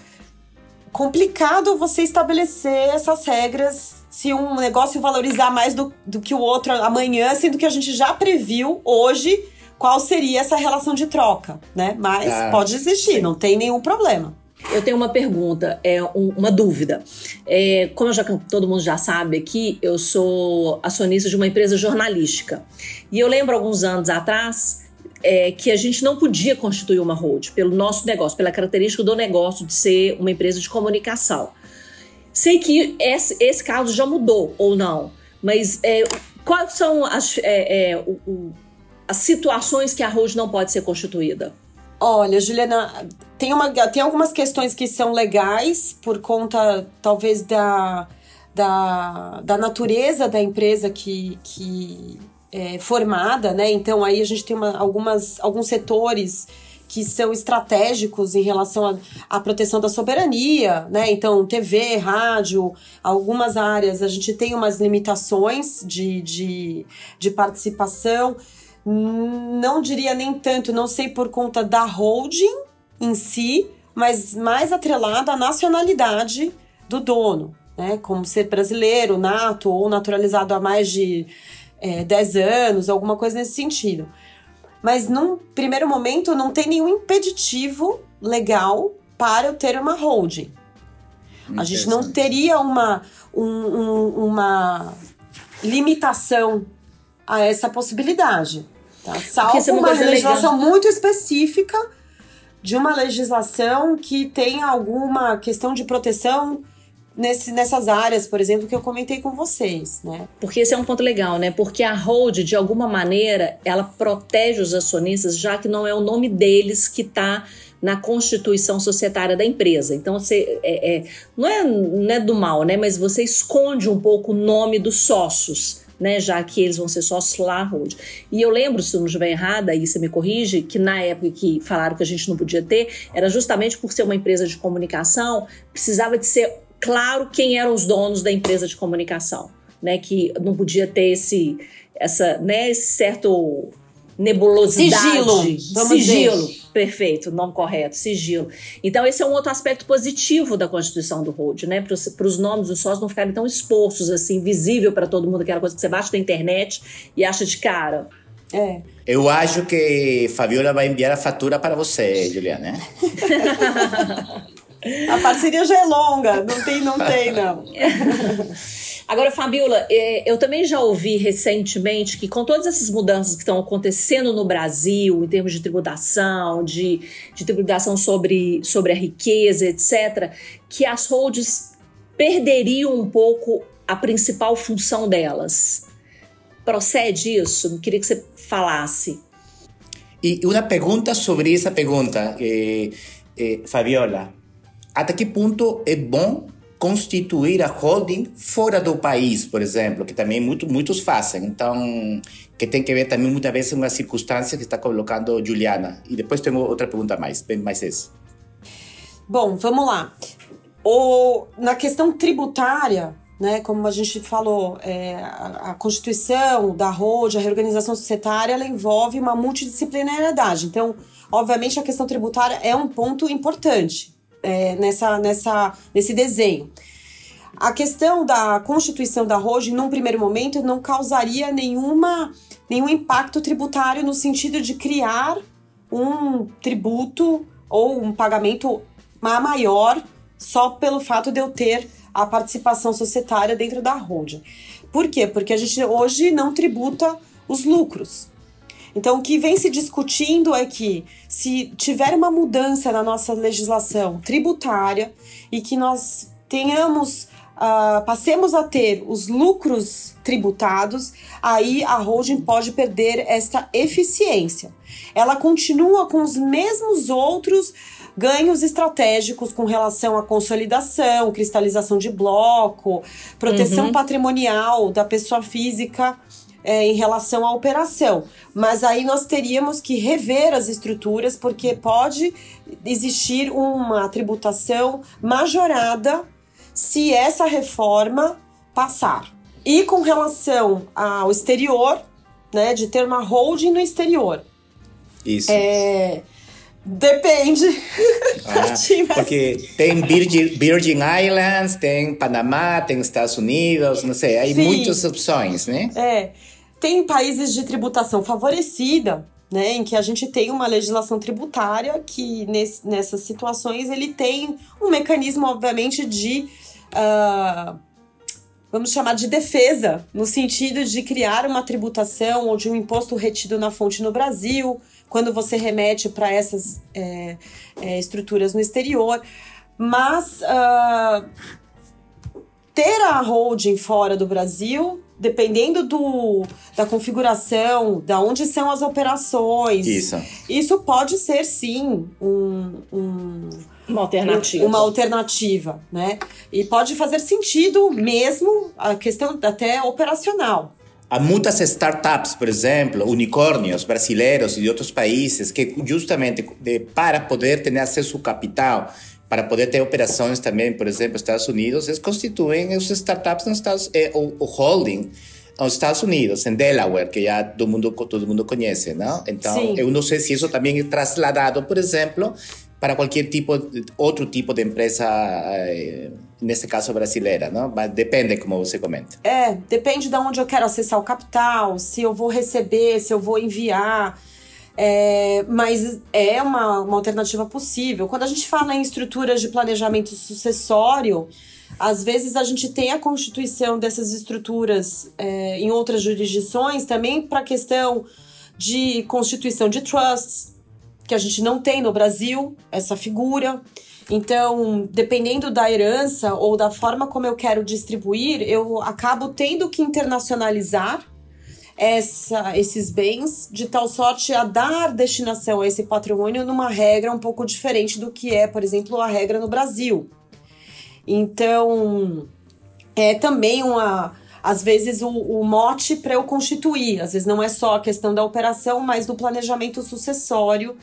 complicado você estabelecer essas regras se um negócio valorizar mais do, do que o outro amanhã, sendo que a gente já previu hoje qual seria essa relação de troca, né? Mas ah, pode existir, sim. não tem nenhum problema. Eu tenho uma pergunta, é um, uma dúvida. É, como já, todo mundo já sabe aqui, eu sou acionista de uma empresa jornalística. E eu lembro alguns anos atrás é, que a gente não podia constituir uma hold pelo nosso negócio, pela característica do negócio de ser uma empresa de comunicação. Sei que esse, esse caso já mudou ou não, mas é, quais são as, é, é, o, o, as situações que a hold não pode ser constituída? Olha, Juliana, tem, uma, tem algumas questões que são legais por conta, talvez, da, da, da natureza da empresa que, que é formada, né? Então, aí a gente tem uma, algumas, alguns setores que são estratégicos em relação à proteção da soberania, né? Então, TV, rádio, algumas áreas a gente tem umas limitações de, de, de participação. Não diria nem tanto, não sei por conta da holding em si, mas mais atrelado à nacionalidade do dono, né? Como ser brasileiro, nato ou naturalizado há mais de é, 10 anos, alguma coisa nesse sentido. Mas num primeiro momento não tem nenhum impeditivo legal para eu ter uma holding. A gente não teria uma, um, um, uma limitação a essa possibilidade. Tá? Salvo é uma, uma legislação legal. muito específica de uma legislação que tem alguma questão de proteção nesse, nessas áreas, por exemplo, que eu comentei com vocês, né? Porque esse é um ponto legal, né? Porque a hold, de alguma maneira, ela protege os acionistas, já que não é o nome deles que está na constituição societária da empresa. Então, você é, é, não, é, não é do mal, né? Mas você esconde um pouco o nome dos sócios né, já que eles vão ser sócios lá hold. E eu lembro, se eu não estiver errada, aí você me corrige, que na época que falaram que a gente não podia ter, era justamente por ser uma empresa de comunicação, precisava de ser claro quem eram os donos da empresa de comunicação, né, que não podia ter esse essa, né, esse certo nebulosidade. Sigilo. sigilo. Dizer. Perfeito, nome correto, sigilo. Então, esse é um outro aspecto positivo da constituição do Hold, né? Para os nomes dos sócios não ficarem tão expostos, assim, visível para todo mundo, aquela coisa que você baixa da internet e acha de cara. É. Eu acho que Fabiola vai enviar a fatura para você, Juliana. Né? [laughs] a parceria já é longa, não tem, não tem, não. [laughs] Agora, Fabiola, é, eu também já ouvi recentemente que com todas essas mudanças que estão acontecendo no Brasil, em termos de tributação, de, de tributação sobre, sobre a riqueza, etc., que as holds perderiam um pouco a principal função delas. Procede isso? Queria que você falasse. E uma pergunta sobre essa pergunta, eh, eh, Fabiola. Até que ponto é bom constituir a holding fora do país, por exemplo, que também muito, muitos fazem. Então, que tem que ver também muitas vezes uma circunstância que está colocando Juliana. E depois tenho outra pergunta mais, bem mais essa. Bom, vamos lá. O, na questão tributária, né, como a gente falou, é, a, a, constituição da ROD, a reorganização societária, ela envolve uma multidisciplinariedade. Então, obviamente, a questão tributária é um ponto importante é, nessa, nessa, nesse desenho. A questão da constituição da ROGE, num primeiro momento, não causaria nenhuma, nenhum impacto tributário no sentido de criar um tributo ou um pagamento maior só pelo fato de eu ter a participação societária dentro da ROGE. Por quê? Porque a gente hoje não tributa os lucros. Então, o que vem se discutindo é que, se tiver uma mudança na nossa legislação tributária e que nós tenhamos uh, passemos a ter os lucros tributados, aí a holding pode perder esta eficiência. Ela continua com os mesmos outros ganhos estratégicos com relação à consolidação, cristalização de bloco, proteção uhum. patrimonial da pessoa física é, em relação à operação. Mas aí nós teríamos que rever as estruturas, porque pode existir uma tributação majorada se essa reforma passar. E com relação ao exterior, né, de ter uma holding no exterior. Isso. É, depende. [laughs] Ah, [laughs] porque tem Virgin, Virgin Islands, tem Panamá, tem Estados Unidos, não sei, há muitas opções, né? É. Tem países de tributação favorecida, né, em que a gente tem uma legislação tributária que nesse, nessas situações ele tem um mecanismo, obviamente, de uh, vamos chamar de defesa, no sentido de criar uma tributação ou de um imposto retido na fonte no Brasil, quando você remete para essas é, é, estruturas no exterior. Mas uh, ter a holding fora do Brasil dependendo do, da configuração, da onde são as operações. Isso. Isso pode ser sim um, um uma alternativa. Uma alternativa, né? E pode fazer sentido mesmo a questão até operacional. Há muitas startups, por exemplo, unicórnios brasileiros e de outros países que justamente de, para poder ter acesso ao capital para poder ter operações também, por exemplo, Estados Unidos, eles constituem os startups nos Estados eh, o, o holding aos Estados Unidos, em Delaware, que já todo mundo todo mundo conhece, não? Então, Sim. eu não sei se isso também é trasladado, por exemplo, para qualquer tipo outro tipo de empresa, eh, nesse caso brasileira, não? Mas depende, como você comenta. É, depende de onde eu quero acessar o capital, se eu vou receber, se eu vou enviar. É, mas é uma, uma alternativa possível. Quando a gente fala em estruturas de planejamento sucessório, às vezes a gente tem a constituição dessas estruturas é, em outras jurisdições também para a questão de constituição de trusts, que a gente não tem no Brasil, essa figura. Então, dependendo da herança ou da forma como eu quero distribuir, eu acabo tendo que internacionalizar essa, esses bens de tal sorte a dar destinação a esse patrimônio numa regra um pouco diferente do que é, por exemplo, a regra no Brasil. Então, é também uma. Às vezes, o, o mote para eu constituir. Às vezes, não é só a questão da operação, mas do planejamento sucessório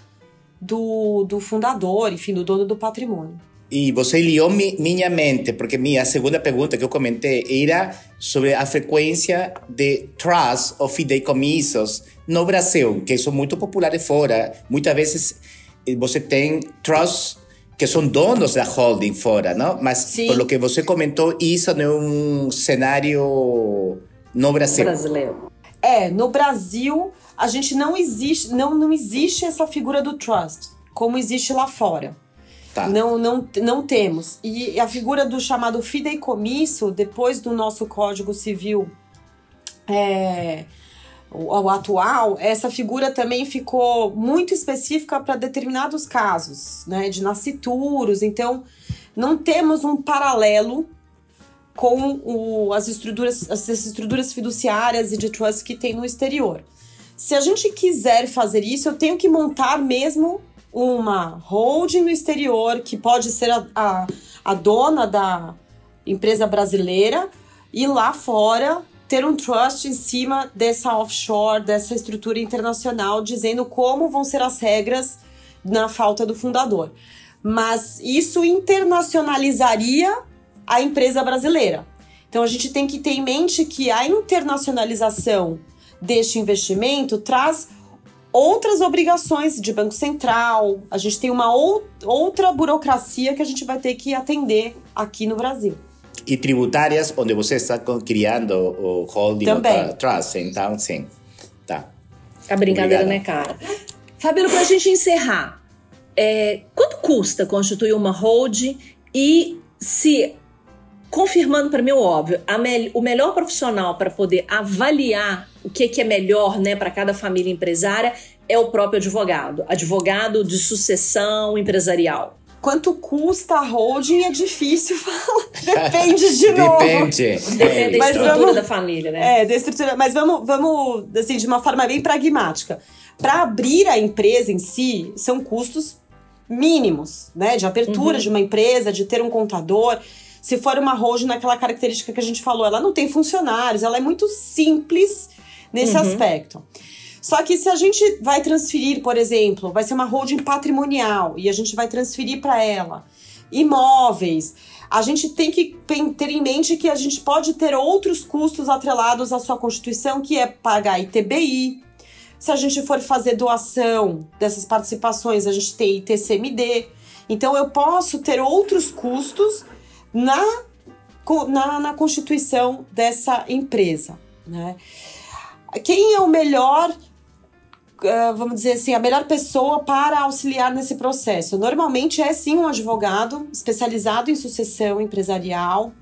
do, do fundador, enfim, do dono do patrimônio. E você liou mi, minha mente, porque minha segunda pergunta que eu comentei era sobre a frequência de trust ou fideicomissos no Brasil, que são muito populares fora. Muitas vezes eh, você tem trusts que são donos da holding fora, não? Mas Sim. por lo que você comentou, isso não é um cenário no Brasil. Brasileiro. É, no Brasil a gente não existe, não, não existe essa figura do trust como existe lá fora. Tá. Não, não, não temos. E a figura do chamado fideicomisso, depois do nosso Código Civil é, o, o atual, essa figura também ficou muito específica para determinados casos, né, de nascituros. Então, não temos um paralelo com o, as estruturas, as estruturas fiduciárias e de trust que tem no exterior. Se a gente quiser fazer isso, eu tenho que montar mesmo uma holding no exterior, que pode ser a, a, a dona da empresa brasileira, e lá fora ter um trust em cima dessa offshore, dessa estrutura internacional, dizendo como vão ser as regras na falta do fundador. Mas isso internacionalizaria a empresa brasileira. Então a gente tem que ter em mente que a internacionalização deste investimento traz outras obrigações de Banco Central. A gente tem uma ou, outra burocracia que a gente vai ter que atender aqui no Brasil. E tributárias, onde você está criando o holding Também. trust. Então, sim. Tá. A brincadeira, Obrigada. né, cara? Fabíola, para a gente encerrar, é, quanto custa constituir uma holding e se confirmando para mim o óbvio, me o melhor profissional para poder avaliar o que, que é melhor né, para cada família empresária é o próprio advogado, advogado de sucessão empresarial. Quanto custa a holding é difícil [laughs] falar. Depende de novo. Depende. Depende da estrutura vamos, da família, né? É, da estrutura. Mas vamos, vamos assim, de uma forma bem pragmática. Para abrir a empresa em si, são custos mínimos, né? De abertura uhum. de uma empresa, de ter um contador. Se for uma holding naquela característica que a gente falou, ela não tem funcionários, ela é muito simples nesse uhum. aspecto. Só que se a gente vai transferir, por exemplo, vai ser uma holding patrimonial e a gente vai transferir para ela imóveis, a gente tem que ter em mente que a gente pode ter outros custos atrelados à sua constituição, que é pagar ITBI. Se a gente for fazer doação dessas participações, a gente tem ITCMD. Então eu posso ter outros custos na, na, na constituição dessa empresa. Né? Quem é o melhor ah, vamos dizer assim, a melhor pessoa para auxiliar nesse processo? Normalmente é sim um advogado especializado em sucessão empresarial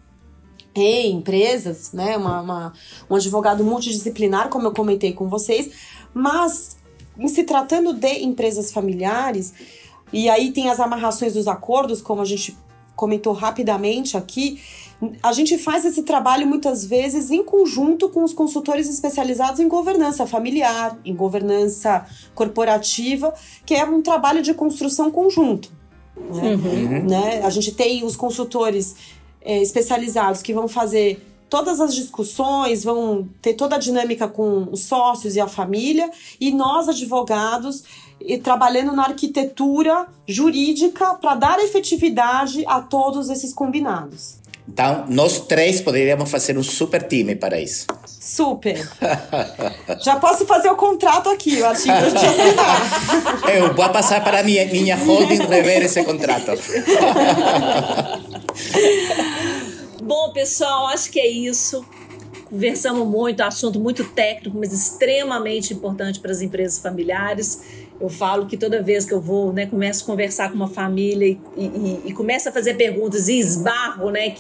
em empresas, né? Uma, uma, um advogado multidisciplinar, como eu comentei com vocês, mas em se tratando de empresas familiares, e aí tem as amarrações dos acordos, como a gente comentou rapidamente aqui, a gente faz esse trabalho muitas vezes em conjunto com os consultores especializados em governança familiar, em governança corporativa, que é um trabalho de construção conjunto. Né? Uhum. Né? A gente tem os consultores é, especializados que vão fazer todas as discussões, vão ter toda a dinâmica com os sócios e a família, e nós, advogados, e trabalhando na arquitetura jurídica para dar efetividade a todos esses combinados. Então, nós três poderíamos fazer um super time para isso. Super. [laughs] Já posso fazer o contrato aqui, Martinho, pra gente assinar. Eu vou passar para a minha, minha holding rever esse contrato. [laughs] Bom, pessoal, acho que é isso. Conversamos muito, assunto muito técnico, mas extremamente importante para as empresas familiares. Eu falo que toda vez que eu vou, né, começo a conversar com uma família e, e, e começo a fazer perguntas e esbarro, né,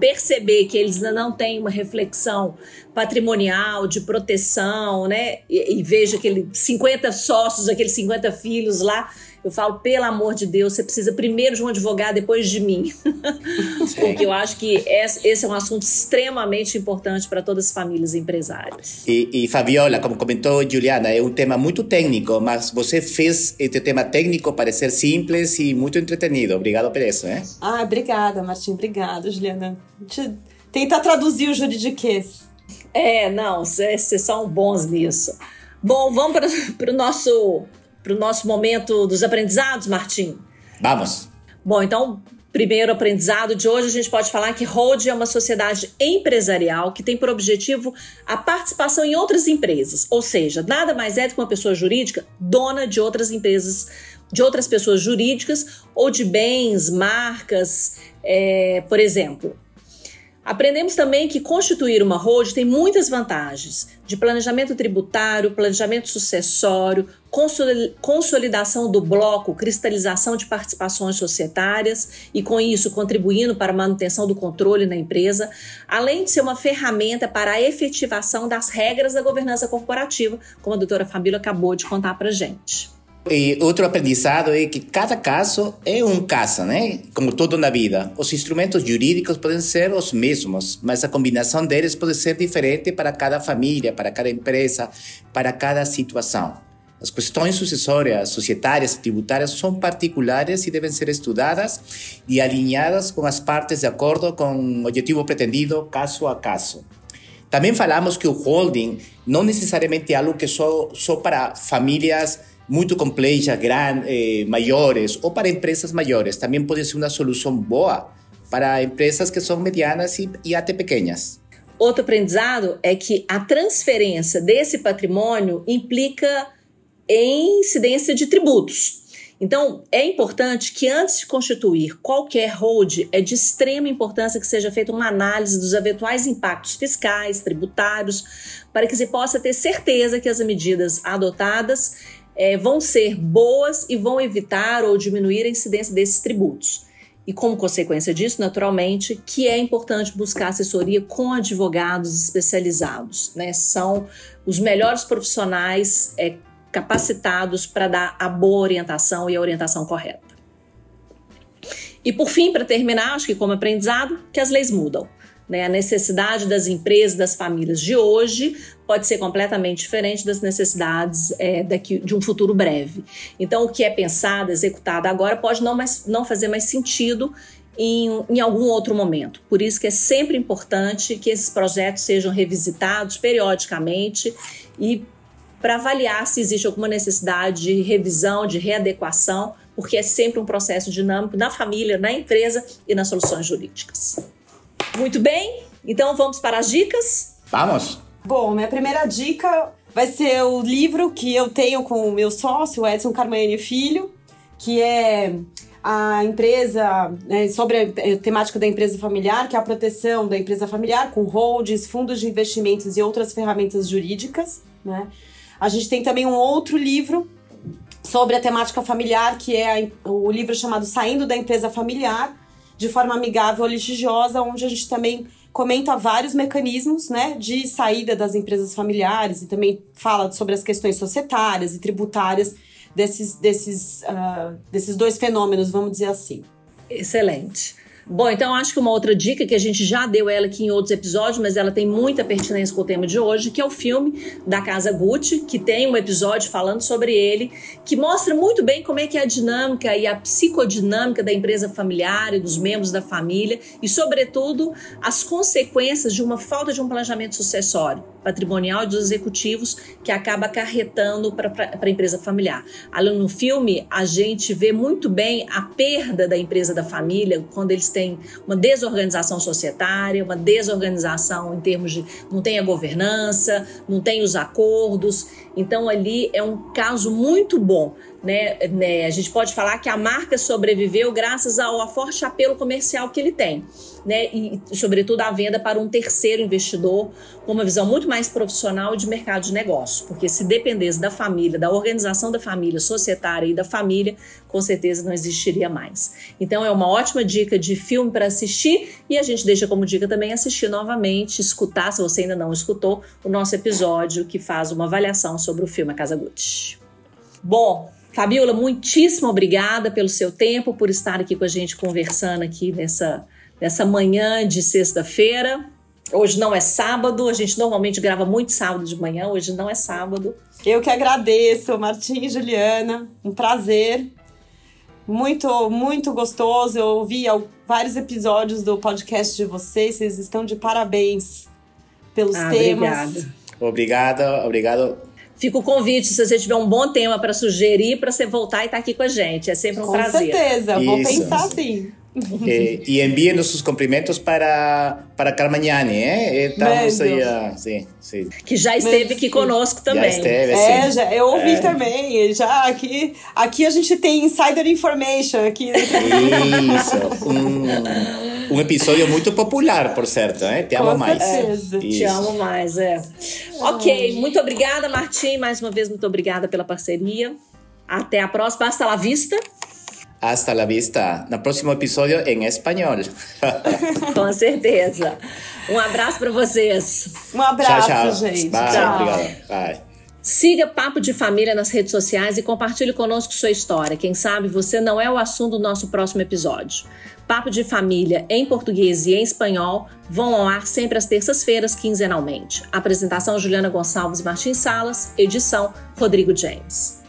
perceber que eles ainda não têm uma reflexão patrimonial, de proteção, né, e, e vejo aqueles 50 sócios, aqueles 50 filhos lá, eu falo, pelo amor de Deus, você precisa primeiro de um advogado, depois de mim. [laughs] Porque eu acho que esse é um assunto extremamente importante para todas as famílias empresárias. E, e, Fabiola, como comentou Juliana, é um tema muito técnico, mas você fez este tema técnico parecer simples e muito entretenido. Obrigado por isso, né? Ah, obrigada, Martim. Obrigada, Juliana. Tenta traduzir o juridiquês. É, não, vocês são bons nisso. Bom, vamos para o nosso para o nosso momento dos aprendizados, Martim? Vamos. Bom, então, primeiro aprendizado de hoje, a gente pode falar que Hold é uma sociedade empresarial que tem por objetivo a participação em outras empresas, ou seja, nada mais é do que uma pessoa jurídica dona de outras empresas, de outras pessoas jurídicas ou de bens, marcas, é, por exemplo. Aprendemos também que constituir uma hold tem muitas vantagens de planejamento tributário, planejamento sucessório, consolidação do bloco, cristalização de participações societárias e, com isso, contribuindo para a manutenção do controle na empresa, além de ser uma ferramenta para a efetivação das regras da governança corporativa, como a doutora Fabíola acabou de contar para gente. E outro aprendizado é que cada caso é um caso, né? Como tudo na vida. Os instrumentos jurídicos podem ser os mesmos, mas a combinação deles pode ser diferente para cada família, para cada empresa, para cada situação. As questões sucessórias, societárias e tributárias são particulares e devem ser estudadas e alinhadas com as partes de acordo com o objetivo pretendido, caso a caso. Também falamos que o holding não necessariamente é algo que só, só para famílias muito complexas, grandes, eh, maiores, ou para empresas maiores. Também pode ser uma solução boa para empresas que são medianas e, e até pequenas. Outro aprendizado é que a transferência desse patrimônio implica em incidência de tributos. Então, é importante que antes de constituir qualquer hold, é de extrema importância que seja feita uma análise dos eventuais impactos fiscais, tributários, para que se possa ter certeza que as medidas adotadas é, vão ser boas e vão evitar ou diminuir a incidência desses tributos. E como consequência disso, naturalmente, que é importante buscar assessoria com advogados especializados, né? São os melhores profissionais é, capacitados para dar a boa orientação e a orientação correta. E por fim, para terminar, acho que como aprendizado, que as leis mudam. Né? A necessidade das empresas, das famílias de hoje pode ser completamente diferente das necessidades é, daqui, de um futuro breve. Então, o que é pensado, executado agora pode não, mais, não fazer mais sentido em, em, algum outro momento. Por isso que é sempre importante que esses projetos sejam revisitados periodicamente e para avaliar se existe alguma necessidade de revisão, de readequação, porque é sempre um processo dinâmico na família, na empresa e nas soluções jurídicas. Muito bem, então vamos para as dicas? Vamos! Bom, minha primeira dica vai ser o livro que eu tenho com o meu sócio, Edson Carmani Filho, que é a empresa, né, sobre a temática da empresa familiar, que é a proteção da empresa familiar com holds, fundos de investimentos e outras ferramentas jurídicas. Né? A gente tem também um outro livro sobre a temática familiar, que é o livro chamado Saindo da Empresa Familiar, de forma amigável litigiosa, onde a gente também comenta vários mecanismos né, de saída das empresas familiares e também fala sobre as questões societárias e tributárias desses, desses, uh, desses dois fenômenos, vamos dizer assim. Excelente. Bom, então acho que uma outra dica que a gente já deu ela aqui em outros episódios, mas ela tem muita pertinência com o tema de hoje, que é o filme da Casa Gucci, que tem um episódio falando sobre ele, que mostra muito bem como é que é a dinâmica e a psicodinâmica da empresa familiar e dos membros da família e, sobretudo, as consequências de uma falta de um planejamento sucessório patrimonial dos executivos que acaba acarretando para a empresa familiar. Ali no filme, a gente vê muito bem a perda da empresa da família quando eles têm uma desorganização societária, uma desorganização em termos de não tem a governança, não tem os acordos. Então ali é um caso muito bom né, né, a gente pode falar que a marca sobreviveu graças ao forte apelo comercial que ele tem, né, e sobretudo a venda para um terceiro investidor com uma visão muito mais profissional de mercado de negócio, porque se dependesse da família, da organização da família societária e da família, com certeza não existiria mais. Então é uma ótima dica de filme para assistir e a gente deixa como dica também assistir novamente, escutar, se você ainda não escutou, o nosso episódio que faz uma avaliação sobre o filme A Casa Gucci. Bom, Fabiola, muitíssimo obrigada pelo seu tempo, por estar aqui com a gente conversando aqui nessa, nessa manhã de sexta-feira. Hoje não é sábado, a gente normalmente grava muito sábado de manhã, hoje não é sábado. Eu que agradeço, Martim e Juliana, um prazer. Muito, muito gostoso. Eu ouvi vários episódios do podcast de vocês, vocês estão de parabéns pelos ah, temas. Obrigada. Obrigado, obrigado Fica o convite, se você tiver um bom tema para sugerir, para você voltar e estar tá aqui com a gente. É sempre um com prazer. Com certeza, Isso. vou pensar sim. [laughs] Eh, e enviem nossos cumprimentos para, para Carmagnani, eh? Estamos aí, uh, sim, sim. Que já esteve aqui conosco também. Já esteve, é, sim. Já, eu ouvi é. também. Já aqui, aqui a gente tem insider information aqui. Isso. Um, um episódio muito popular, por certo, né? Te amo mais. É, te amo mais, é. Ok, muito obrigada, Martim. Mais uma vez, muito obrigada pela parceria. Até a próxima. Hasta la vista. Hasta la vista. No próximo episódio em espanhol. [laughs] Com certeza. Um abraço para vocês. Um abraço, tchau, tchau. gente. Bye, tchau. Obrigado. Bye. Siga Papo de Família nas redes sociais e compartilhe conosco sua história. Quem sabe você não é o assunto do nosso próximo episódio. Papo de Família em português e em espanhol vão ao ar sempre às terças-feiras, quinzenalmente. Apresentação Juliana Gonçalves Martins Salas, edição Rodrigo James.